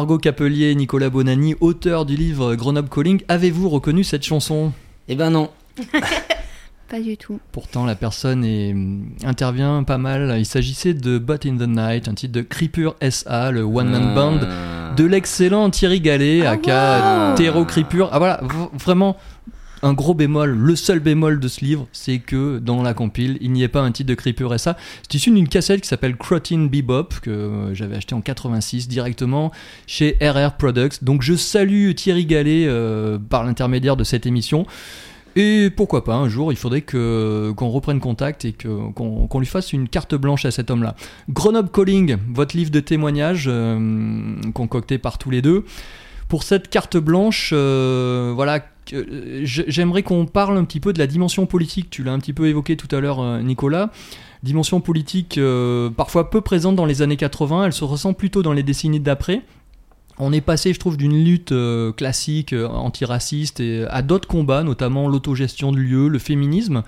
Margot Capelier, Nicolas Bonanni, auteur du livre Grenoble Calling, avez-vous reconnu cette chanson? Eh ben non. <laughs> Pas du tout. Pourtant, la personne est- intervient pas mal. Il s'agissait de But in the Night, un titre de Creeper SA, le one-man band Euh, de l'excellent Thierry Gallet, Ah, aka wow. Terreau Creeper. Ah voilà, vraiment un gros bémol. Le seul bémol de ce livre, c'est que dans la compile, il n'y ait pas un titre de Creeper SA. C'est issu d'une cassette qui s'appelle Crotin Bebop, que euh, j'avais acheté en 86 directement chez RR Products. Donc je salue Thierry Gallet euh, par l'intermédiaire de cette émission. Et pourquoi pas, un jour, il faudrait que, qu'on reprenne contact et que, qu'on, qu'on lui fasse une carte blanche à cet homme-là. Grenoble Calling, votre livre de témoignages euh, concocté par tous les deux. Pour cette carte blanche, voilà, j'aimerais qu'on parle un petit peu de la dimension politique. Tu l'as un petit peu évoqué tout à l'heure, euh, Nicolas. Dimension politique euh, parfois peu présente dans les années 80, elle se ressent plutôt dans les décennies d'après. On est passé, je trouve, d'une lutte euh, classique euh, antiraciste à d'autres combats, notamment l'autogestion de lieux, le féminisme.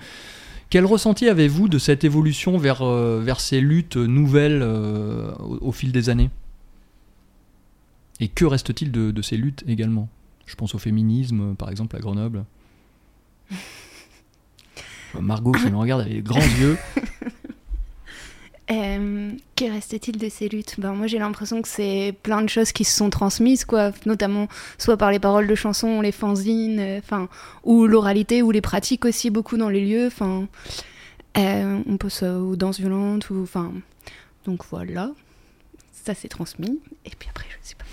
Quel ressenti avez-vous de cette évolution vers, euh, ces luttes nouvelles euh, au, fil des années? Et que reste-t-il de ces luttes également? Je pense au féminisme, par exemple, à Grenoble. <laughs> Euh, Margot qui me regarde avec les grands yeux. Euh, que reste-t-il de ces luttes? Ben, Moi j'ai l'impression que c'est plein de choses qui se sont transmises, quoi, notamment soit par les paroles de chansons, les fanzines, euh, enfin, ou l'oralité, ou les pratiques aussi beaucoup dans les lieux. Enfin, euh, on pense euh, aux danses violentes, ou enfin, donc voilà, ça s'est transmis. Et puis après je sais pas.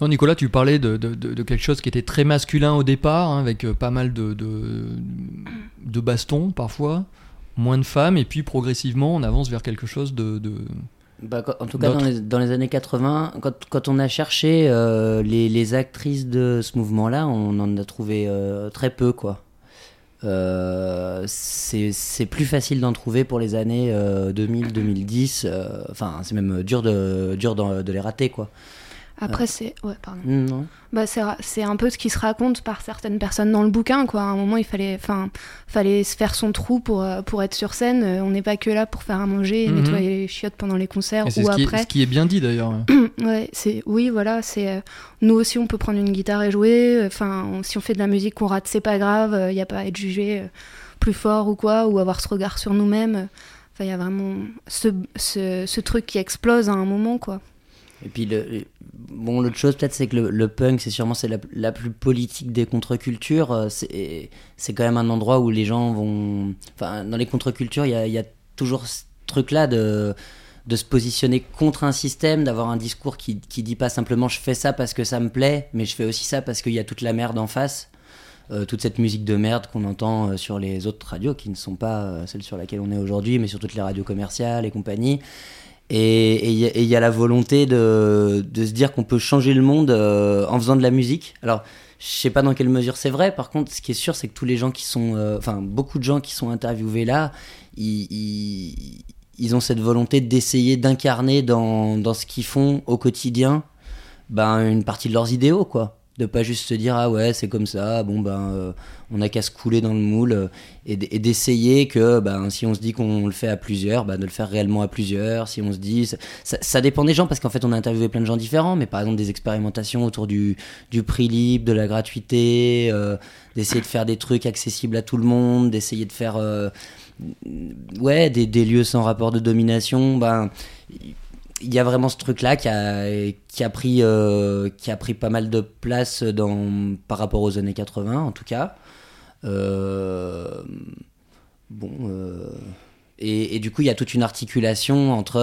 Non, Nicolas, tu parlais de, de- quelque chose qui était très masculin au départ, hein, avec euh, pas mal de, de, bastons parfois, moins de femmes, et puis progressivement on avance vers quelque chose de... Bah, en tout cas, dans les, dans les années 80, quand, quand on a cherché euh, les, les actrices de ce mouvement-là, on en a trouvé euh, très peu, quoi. Euh, c'est plus facile d'en trouver pour les années 2000-2010. euh, Enfin, c'est même dur de, dur de, de les rater, quoi. Après c'est, ouais, pardon. Mm, Non. Bah, c'est, un peu ce qui se raconte par certaines personnes dans le bouquin. Quoi. À un moment, il fallait, enfin, fallait se faire son trou pour, euh, pour être sur scène. Euh, On n'est pas que là pour faire à manger et Mhm. nettoyer les chiottes pendant les concerts et c'est ou ce, qui est- après. ce qui est bien dit d'ailleurs. <clears throat> Ouais, c'est, oui, voilà. C'est, euh, nous aussi, on peut prendre une guitare et jouer. Enfin, on- si on fait de la musique qu'on rate, c'est pas grave. Il n'y a pas à être jugé plus fort ou quoi, ou avoir ce regard sur nous-mêmes. Enfin, il y a vraiment ce, ce, ce truc qui explose à un moment, quoi. Et puis, bon, l'autre chose, peut-être, c'est que le, punk, c'est sûrement c'est la, plus politique des contre-cultures. Euh, C'est c'est quand même un endroit où les gens vont. Enfin, dans les contre-cultures, il y a, toujours ce truc-là de, de se positionner contre un système, d'avoir un discours qui, qui dit pas simplement je fais ça parce que ça me plaît, mais je fais aussi ça parce qu'il y a toute la merde en face. Euh, toute cette musique de merde qu'on entend euh, sur les autres radios qui ne sont pas celles sur lesquelles on est aujourd'hui, mais sur toutes les radios commerciales et compagnie. Et il y, y a la volonté de, de se dire qu'on peut changer le monde euh, en faisant de la musique. Alors, je sais pas dans quelle mesure c'est vrai. Par contre, ce qui est sûr, c'est que tous les gens qui sont, euh, enfin, beaucoup de gens qui sont interviewés là, ils, ils, ils ont cette volonté d'essayer d'incarner dans, dans ce qu'ils font au quotidien, ben, une partie de leurs idéaux, quoi. De pas juste se dire ah ouais c'est comme ça bon ben euh, on a qu'à se couler dans le moule euh, et d'essayer que ben si on se dit qu'on le fait à plusieurs ben, de le faire réellement à plusieurs si on se dit ça, dépend des gens parce qu'en fait on a interviewé plein de gens différents mais par exemple des expérimentations autour du, prix libre de la gratuité euh, d'essayer de faire des trucs accessibles à tout le monde d'essayer de faire ouais des, des lieux sans rapport de domination ben il y a vraiment ce truc là qui a, qui a pris euh, qui a pris pas mal de place dans par rapport aux années 80 en tout cas. Euh, bon euh, et, du coup il y a toute une articulation entre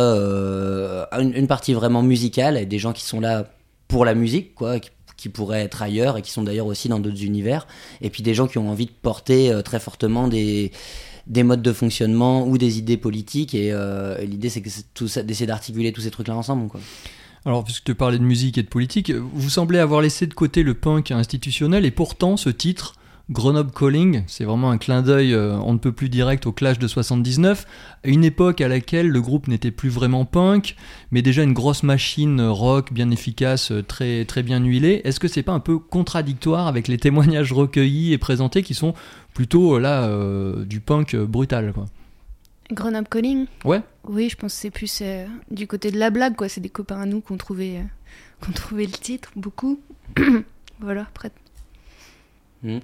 une, partie vraiment musicale et des gens qui sont là pour la musique quoi qui, pourraient être ailleurs et qui sont d'ailleurs aussi dans d'autres univers et puis des gens qui ont envie de porter très fortement des des modes de fonctionnement ou des idées politiques et, euh, l'idée c'est que d'essayer d'articuler tous ces trucs là ensemble quoi. Alors, puisque tu parlais de musique et de politique, vous semblez avoir laissé de côté le punk institutionnel, et pourtant ce titre, Grenoble Calling, c'est vraiment un clin d'œil, euh, on ne peut plus direct au Clash de 79, à une époque à laquelle le groupe n'était plus vraiment punk, mais déjà une grosse machine rock bien efficace, euh, très, très bien huilée. Est-ce que c'est pas un peu contradictoire avec les témoignages recueillis et présentés qui sont plutôt euh, là euh, du punk euh, brutal quoi Grenoble Calling Ouais. Oui, je pense que c'est plus euh, du côté de la blague, quoi. C'est des copains à nous qui ont trouvé, euh, qui ont trouvé le titre, beaucoup. <coughs> voilà, après. Hmm.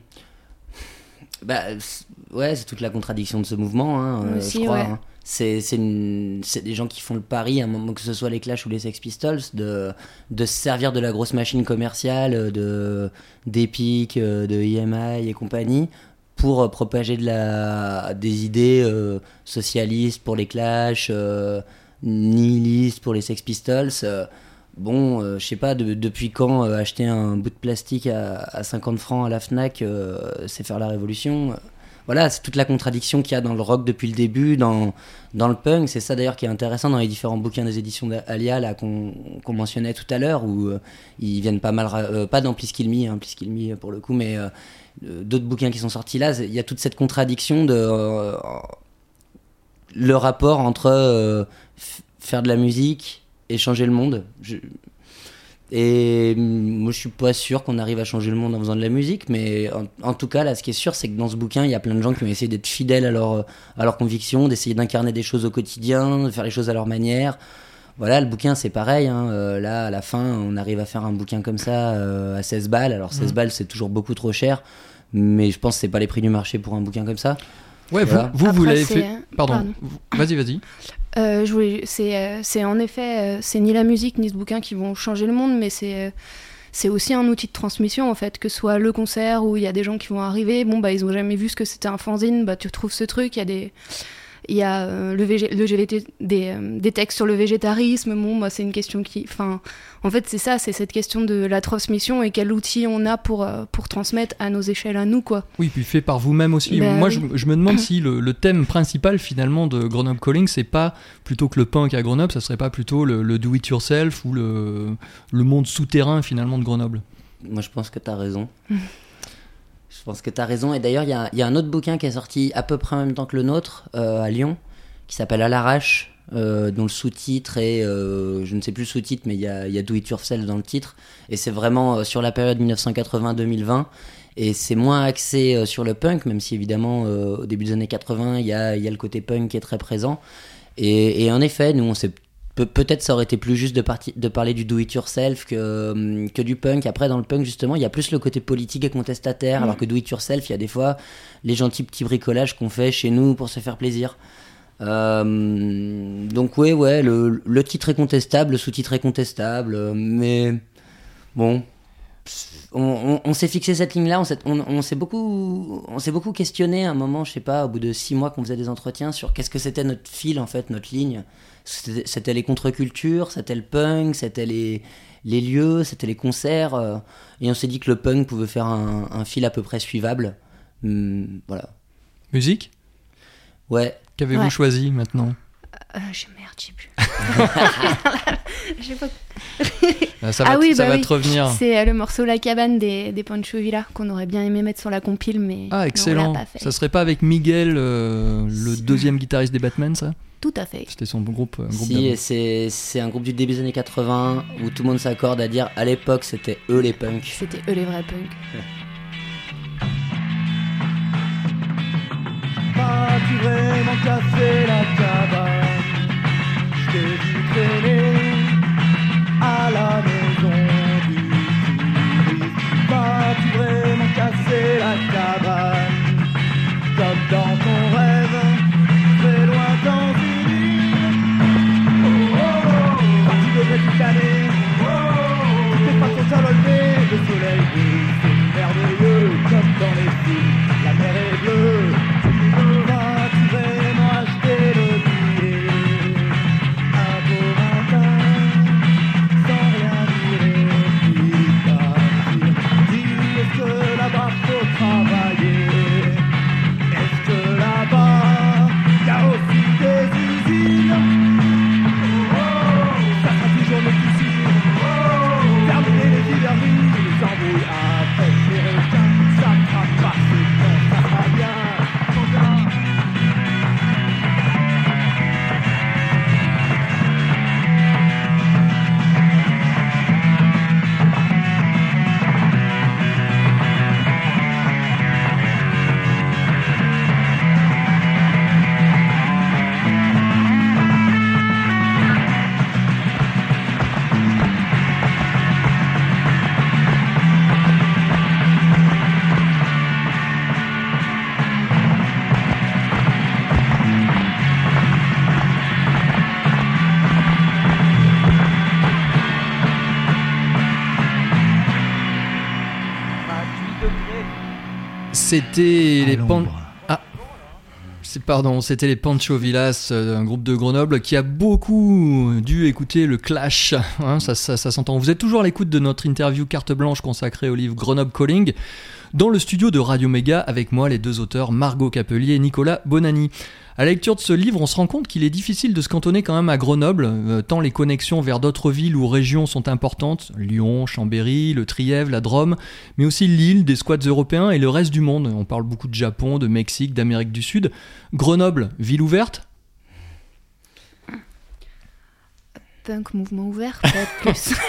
Bah, c'est- ouais, c'est toute la contradiction de ce mouvement, hein, euh, Aussi, je crois. ouais. hein. C'est c'est une- c'est des gens qui font le pari, à un moment que ce soit les Clash ou les Sex Pistols, de, de se servir de la grosse machine commerciale, de d'Epic, de EMI et compagnie, pour euh, propager des idées euh, socialistes pour les Clash, euh, nihilistes pour les Sex Pistols. Bon, euh, je sais pas, de- depuis quand acheter un bout de plastique à, à 50 francs à la Fnac, c'est faire la révolution. Voilà, c'est toute la contradiction qu'il y a dans le rock depuis le début, dans, dans le punk. C'est ça d'ailleurs qui est intéressant dans les différents bouquins des éditions d'Alia qu'on mentionnait tout à l'heure, où ils viennent pas mal, pas dans Please Kill Me, hein, Please Kill Me pour le coup, mais d'autres bouquins qui sont sortis là. Il y a toute cette contradiction de euh, le rapport entre euh, faire de la musique et changer le monde. Je- Et mm, moi, je suis pas sûr qu'on arrive à changer le monde en faisant de la musique, mais en, en tout cas, là, ce qui est sûr, c'est que dans ce bouquin, il y a plein de gens qui ont essayé d'être fidèles à leur, à leurs convictions, d'essayer d'incarner des choses au quotidien, de faire les choses à leur manière. Voilà, le bouquin, c'est pareil. hein. Euh, là, à la fin, on arrive à faire un bouquin comme ça euh, à 16 balles. Alors, 16 Mhm. balles, c'est toujours beaucoup trop cher, mais je pense que c'est pas les prix du marché pour un bouquin comme ça. Ouais, Voilà. vous, vous, l'avez fait. Pardon. pardon. Vas-y, vas-y. Euh, je voulais, c'est, euh, c'est en effet, euh, c'est ni la musique ni ce bouquin qui vont changer le monde, mais c'est, euh, c'est aussi un outil de transmission en fait, que ce soit le concert où il y a des gens qui vont arriver, bon bah ils ont jamais vu ce que c'était un fanzine, bah tu retrouves ce truc, il y a des, il y a euh, le, végé- le GVT, des, euh, des textes sur le végétarisme, bon bah c'est une question qui, enfin, en fait c'est ça, c'est cette question de la transmission et quel outil on a pour euh, pour transmettre à nos échelles à nous quoi. Oui, puis fait par vous-même aussi. Bah Moi, oui. je, je me demande si le, le thème principal finalement de Grenoble Calling, c'est pas plutôt que le punk à Grenoble, ça serait pas plutôt le, le do-it-yourself ou le, le monde souterrain finalement de Grenoble. Moi, je pense que tu as raison. <laughs> je pense que tu as raison. Et d'ailleurs, il y, a- un autre bouquin qui est sorti à peu près en même temps que le nôtre, euh, à Lyon, qui s'appelle À l'arrache, euh, dont le sous-titre est, euh, je ne sais plus le sous-titre, mais il y a, y a Do It Yourself dans le titre. Et c'est vraiment sur la période 1980-2020. Et c'est moins axé sur le punk, même si évidemment, au début des années 80, il y a, y a le côté punk qui est très présent. Et en effet, nous, on s'est Pe- Peut-être ça aurait été plus juste de, parti- de parler du do-it-yourself que, que du punk. Après, dans le punk, justement, il y a plus le côté politique et contestataire, alors que do-it-yourself, il y a des fois les gentils petits bricolages qu'on fait chez nous pour se faire plaisir. Euh, donc, ouais, ouais, le, le titre est contestable, le sous-titre est contestable, euh, mais bon. On, on- on s'est fixé cette ligne-là, on s'est on, on s'est beaucoup, on s'est beaucoup questionné à un moment, je sais pas, au bout de six mois qu'on faisait des entretiens, sur qu'est-ce que c'était notre fil, en fait, notre ligne. C'était c'était les contre-cultures, c'était le punk, c'était les, les lieux, c'était les concerts. euh, et on s'est dit que le punk pouvait faire un, un fil à peu près suivable. Hum, voilà. Musique? Ouais. Qu'avez-vous Ouais. choisi maintenant? Euh, j'ai merde, j'ai plus. <laughs> J'ai pas Ah, Ça Ah oui, ça bah va oui. te revenir. C'est euh, le morceau La Cabane des, des Pancho Villa qu'on aurait bien aimé mettre sur la compile, mais Ah, mais excellent. on l'a pas fait. Ça serait pas avec Miguel, euh, le deuxième guitariste des Batman, ça? Tout à fait. C'était son groupe. euh, groupe Si, c'est c'est un groupe du début des années 80 où tout le monde s'accorde à dire à l'époque c'était eux les punks. C'était eux les vrais punks. Vas-tu vraiment casser la cabane T'ai vu traîner à la maison du touriste. Vas-tu vraiment casser la cabane Pardon, c'était les Pancho Villas, euh, un groupe de Grenoble qui a beaucoup dû écouter le Clash. hein, ça s'entend. Vous êtes toujours à l'écoute de notre interview carte blanche consacrée au livre Grenoble Calling dans le studio de Radio Méga avec moi, les deux auteurs Margot Capelier et Nicolas Bonani. À la lecture de ce livre, on se rend compte qu'il est difficile de se cantonner quand même à Grenoble, euh, tant les connexions vers d'autres villes ou régions sont importantes, Lyon, Chambéry, le Trièvre, la Drôme, mais aussi l'île, des squats européens et le reste du monde. On parle beaucoup de Japon, de Mexique, d'Amérique du Sud. Grenoble, ville ouverte Punk, mouvement ouvert, peut-être <laughs> plus. <laughs>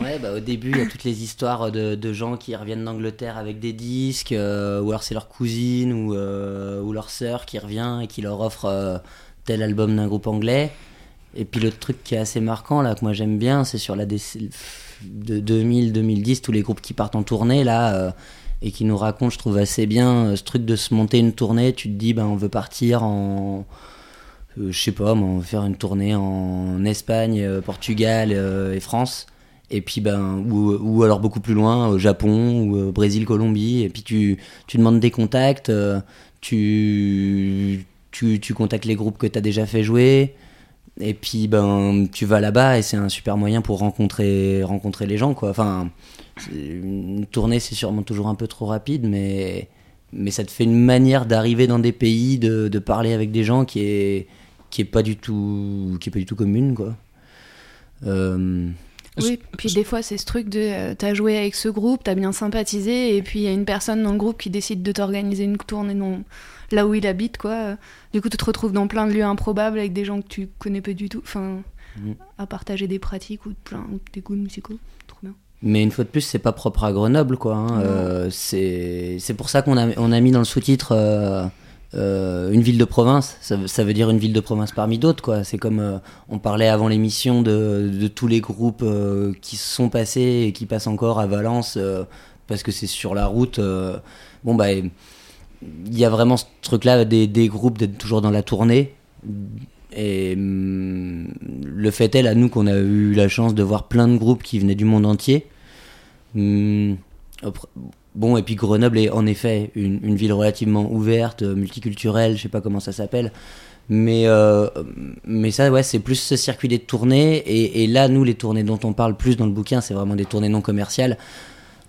Ouais, bah, au début, il y a toutes les histoires de, de gens qui reviennent d'Angleterre avec des disques, euh, ou alors c'est leur cousine ou, euh, ou leur sœur qui revient et qui leur offre euh, tel album d'un groupe anglais. Et puis le truc qui est assez marquant, là, que moi j'aime bien, c'est sur la déc- de 2000-2010, tous les groupes qui partent en tournée, là, euh, et qui nous racontent, je trouve assez bien, ce truc de se monter une tournée, tu te dis, ben, on veut partir en... euh, je sais pas, faire une tournée en Espagne, euh, Portugal euh, et France. Et puis ben ou, alors beaucoup plus loin au Japon ou au Brésil Colombie. Et puis tu, tu demandes des contacts tu, tu tu contactes les groupes que tu as déjà fait jouer. Et puis ben tu vas là-bas et c'est un super moyen pour rencontrer rencontrer les gens quoi. Enfin une tournée c'est sûrement toujours un peu trop rapide mais mais ça te fait une manière d'arriver dans des pays de, de parler avec des gens qui est qui est pas du tout qui est pas du tout commune quoi Euh, Oui, puis des fois c'est ce truc de euh, t'as joué avec ce groupe, t'as bien sympathisé, et puis il y a une personne dans le groupe qui décide de t'organiser une tournée dans, là où il habite, quoi. Du coup, tu te retrouves dans plein de lieux improbables avec des gens que tu connais pas du tout, enfin, Mhm. à partager des pratiques ou plein des goûts musicaux. Trop bien. Mais une fois de plus, c'est pas propre à Grenoble, quoi. hein. Euh, c'est c'est pour ça qu'on a, on a mis dans le sous-titre euh, une ville de province. Ça, veut- dire une ville de province parmi d'autres, quoi. C'est comme euh, on parlait avant l'émission de, tous les groupes euh, qui sont passés et qui passent encore à Valence parce que c'est sur la route. bon, bah, il y a vraiment ce truc-là des, groupes d'être toujours dans la tournée. Et hum, le fait est, là, nous, qu'on a eu la chance de voir plein de groupes qui venaient du monde entier. Après- bon, et puis Grenoble est en effet une, ville relativement ouverte, euh, multiculturelle, je sais pas comment ça s'appelle. Mais, euh, mais ça, ouais, c'est plus ce circuit des tournées. Et là, nous, les tournées dont on parle plus dans le bouquin, c'est vraiment des tournées non commerciales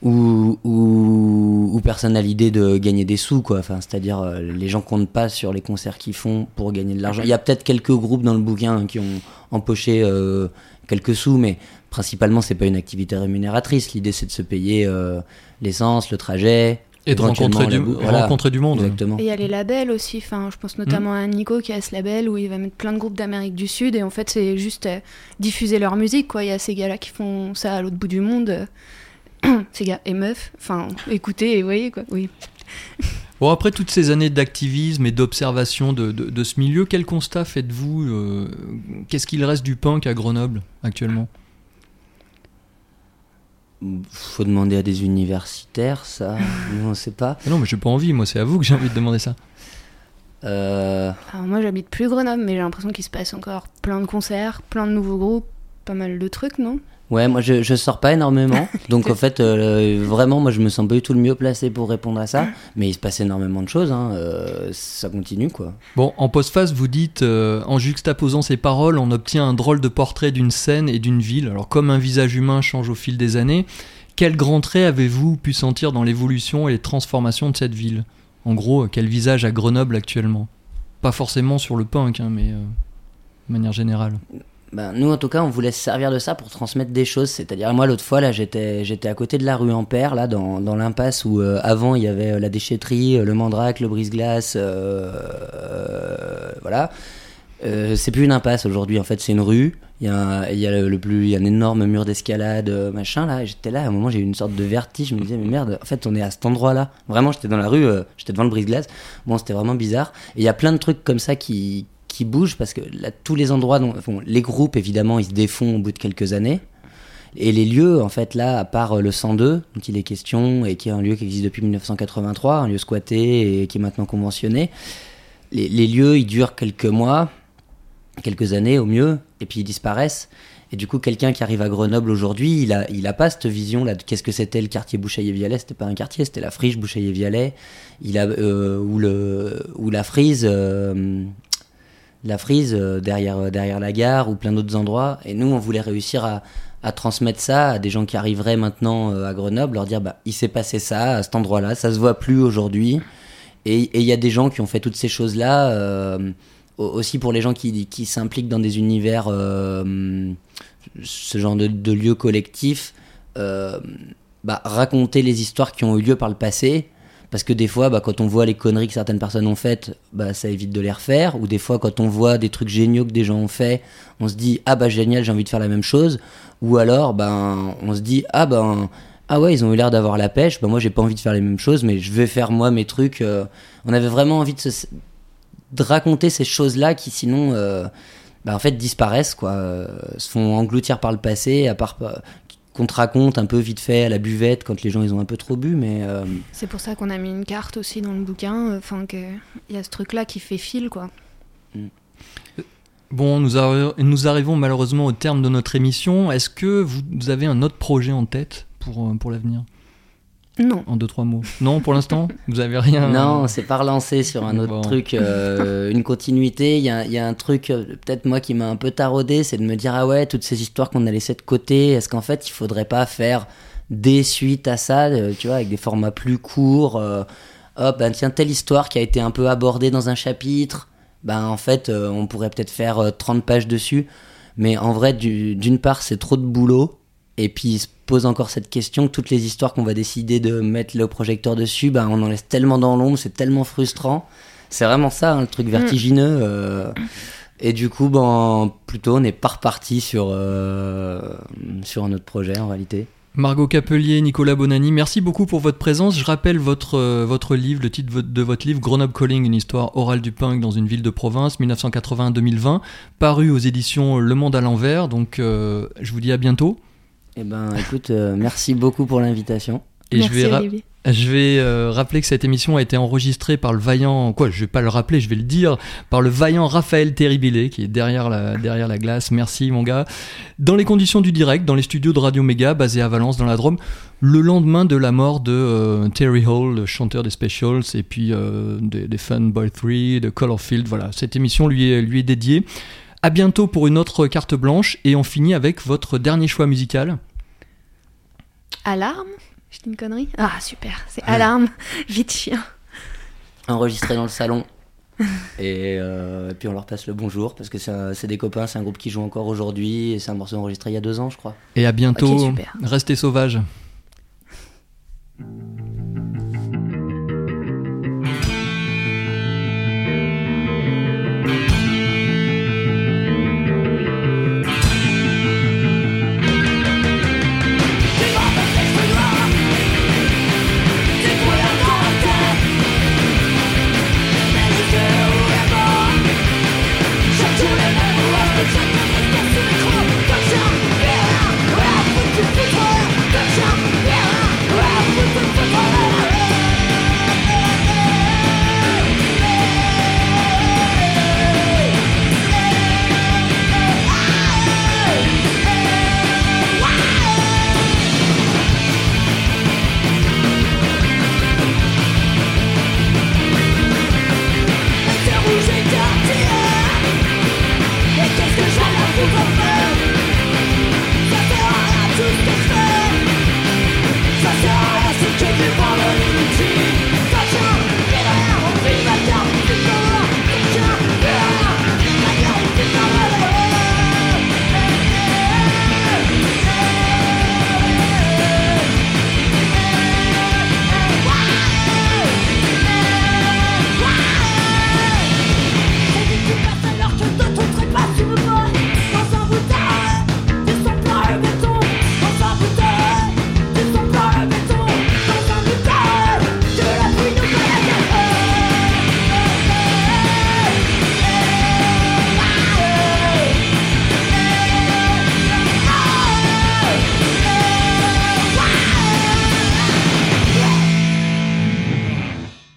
où, où, où personne n'a l'idée de gagner des sous, quoi. Enfin, c'est-à-dire, euh, les gens comptent pas sur les concerts qu'ils font pour gagner de l'argent. Il y a peut-être quelques groupes dans le bouquin hein, qui ont empoché euh, quelques sous, mais principalement, c'est pas une activité rémunératrice. L'idée, c'est de se payer euh, l'essence, le trajet. Et de rencontrer du, la bou- voilà, rencontrer du monde. Exactement. Et il y a les labels aussi, enfin, je pense notamment à Nico qui a ce label où il va mettre plein de groupes d'Amérique du Sud et en fait c'est juste diffuser leur musique quoi. Il y a ces gars-là qui font ça à l'autre bout du monde, euh, <coughs> ces gars et meufs, enfin écoutez et voyez quoi. Oui. <laughs> Bon, après toutes ces années d'activisme et d'observation de, de- de ce milieu, quel constat faites-vous euh, Qu'est-ce qu'il reste du punk à Grenoble actuellement? Faut demander à des universitaires, ça. <laughs> Nous, on sait pas. Ah Non, mais j'ai pas envie, moi c'est à vous que j'ai envie de demander ça. Euh, Alors moi j'habite plus Grenoble mais j'ai l'impression qu'il se passe encore plein de concerts, plein de nouveaux groupes, pas mal de trucs non? Ouais, moi je, je sors pas énormément, <laughs> donc en fait euh, vraiment moi je me sens pas du tout le mieux placé pour répondre à ça, mais il se passe énormément de choses, hein, euh, ça continue quoi. Bon, en postface, vous dites euh, en juxtaposant ces paroles, on obtient un drôle de portrait d'une scène et d'une ville. Alors, comme un visage humain change au fil des années, quel grand trait avez-vous pu sentir dans l'évolution et les transformations de cette ville? En gros, quel visage a Grenoble actuellement? Pas forcément sur le punk, hein, mais euh, de manière générale. Ben, nous en tout cas on voulait se servir de ça pour transmettre des choses, c'est-à-dire moi l'autre fois là j'étais j'étais à côté de la rue Ampère là dans, dans l'impasse où euh, avant il y avait euh, la déchetterie, euh, le mandrake, le brise-glace, voilà. C'est plus une impasse aujourd'hui en fait c'est une rue. Il y a un, il y a le, le plus il y a un énorme mur d'escalade machin là. J'étais là à un moment j'ai eu une sorte de vertige. Je me disais mais merde en fait on est à cet endroit là vraiment j'étais dans la rue j'étais devant le brise-glace. Bon c'était vraiment bizarre. Et il y a plein de trucs comme ça qui qui bougent parce que là tous les endroits dont les groupes évidemment ils se défont au bout de quelques années et les lieux, en fait, là, à part euh, le 102, dont il est question, et qui est un lieu qui existe depuis 1983, un lieu squatté et qui est maintenant conventionné, les, lieux, ils durent quelques mois, quelques années au mieux, et puis ils disparaissent. Et du coup, quelqu'un qui arrive à Grenoble aujourd'hui, il a, il a pas cette vision là de qu'est-ce que c'était le quartier Bouchaillé-Vialet. C'était pas un quartier, c'était la friche Bouchaillé-Vialet. Il a euh, ou ou la frise, euh, la frise euh, derrière derrière la gare ou plein d'autres endroits. Et nous, on voulait réussir à à transmettre ça à des gens qui arriveraient maintenant euh, à Grenoble, leur dire bah il s'est passé ça à cet endroit-là, ça se voit plus aujourd'hui. Et il y a des gens qui ont fait toutes ces choses-là. euh, au- aussi pour les gens qui, qui s'impliquent dans des univers, euh, ce genre de, de lieux collectifs, euh, bah, raconter les histoires qui ont eu lieu par le passé. Parce que des fois, bah, quand on voit les conneries que certaines personnes ont faites, bah, ça évite de les refaire. Ou des fois, quand on voit des trucs géniaux que des gens ont fait, on se dit ah bah génial, j'ai envie de faire la même chose. Ou alors, ben, on se dit ah ben ah ouais, ils ont eu l'air d'avoir la pêche. Bah moi, j'ai pas envie de faire les mêmes choses, mais je vais faire moi mes trucs. euh. On avait vraiment envie de se, raconter ces choses-là qui sinon euh, bah, en fait disparaissent quoi euh, se font engloutir par le passé à part qu'on te raconte un peu vite fait à la buvette quand les gens ils ont un peu trop bu mais euh, C'est pour ça qu'on a mis une carte aussi dans le bouquin. Enfin, que il y a ce truc-là qui fait fil, quoi. Bon, nous, arri- nous arrivons malheureusement au terme de notre émission. Est-ce que vous, vous avez un autre projet en tête pour, euh, pour l'avenir? Non. En deux, trois mots. Non, pour l'instant Vous avez rien. Non c'est pas relancé sur un autre Bon. truc euh, une continuité. Il y a, il y a un truc euh, peut-être moi qui m'a un peu taraudé c'est de me dire ah ouais toutes ces histoires qu'on a laissées de côté est-ce qu'en fait il faudrait pas faire des suites à ça euh, tu vois avec des formats plus courts euh, hop ben tiens telle histoire qui a été un peu abordée dans un chapitre ben en fait euh, on pourrait peut-être faire euh, 30 pages dessus. Mais en vrai du- d'une part c'est trop de boulot et puis il se pose encore cette question que toutes les histoires qu'on va décider de mettre le projecteur dessus, ben on en laisse tellement dans l'ombre, c'est tellement frustrant. C'est vraiment ça, hein, le truc vertigineux. euh, et du coup, ben, plutôt, on n'est pas reparti sur, euh, sur un autre projet en réalité. Margot Capelier, Nicolas Bonani, merci beaucoup pour votre présence. Je rappelle votre, euh, votre livre, le titre de votre- de votre livre, Grenoble Calling, une histoire orale du punk dans une ville de province, 1980-2020, paru aux éditions Le Monde à l'envers. Donc, euh, je vous dis à bientôt. Et ben, écoute, euh, merci beaucoup pour l'invitation. Et Merci, je vais, ra- Olivier. je vais euh, rappeler que cette émission a été enregistrée par le vaillant, quoi, je vais pas le rappeler, je vais le dire, par le vaillant Raphaël Terribilé, qui est derrière la, derrière la glace. Merci, mon gars. Dans les conditions du direct, dans les studios de Radio Méga, basés à Valence, dans la Drôme, le lendemain de la mort de euh, Terry Hall, le chanteur des Specials, et puis euh, des, des Fun Boy 3, de Colorfield. Voilà, cette émission lui est, lui est dédiée. À bientôt pour une autre carte blanche, et on finit avec votre dernier choix musical. Alarme Je dis une connerie Ah, super. C'est Alarme. <laughs> Vite chien. Enregistré dans le salon. <laughs> Et, euh, et puis on leur passe le bonjour parce que c'est des copains, c'est un groupe qui joue encore aujourd'hui et c'est un morceau enregistré il y a deux ans, je crois. Et à bientôt. Restez sauvages.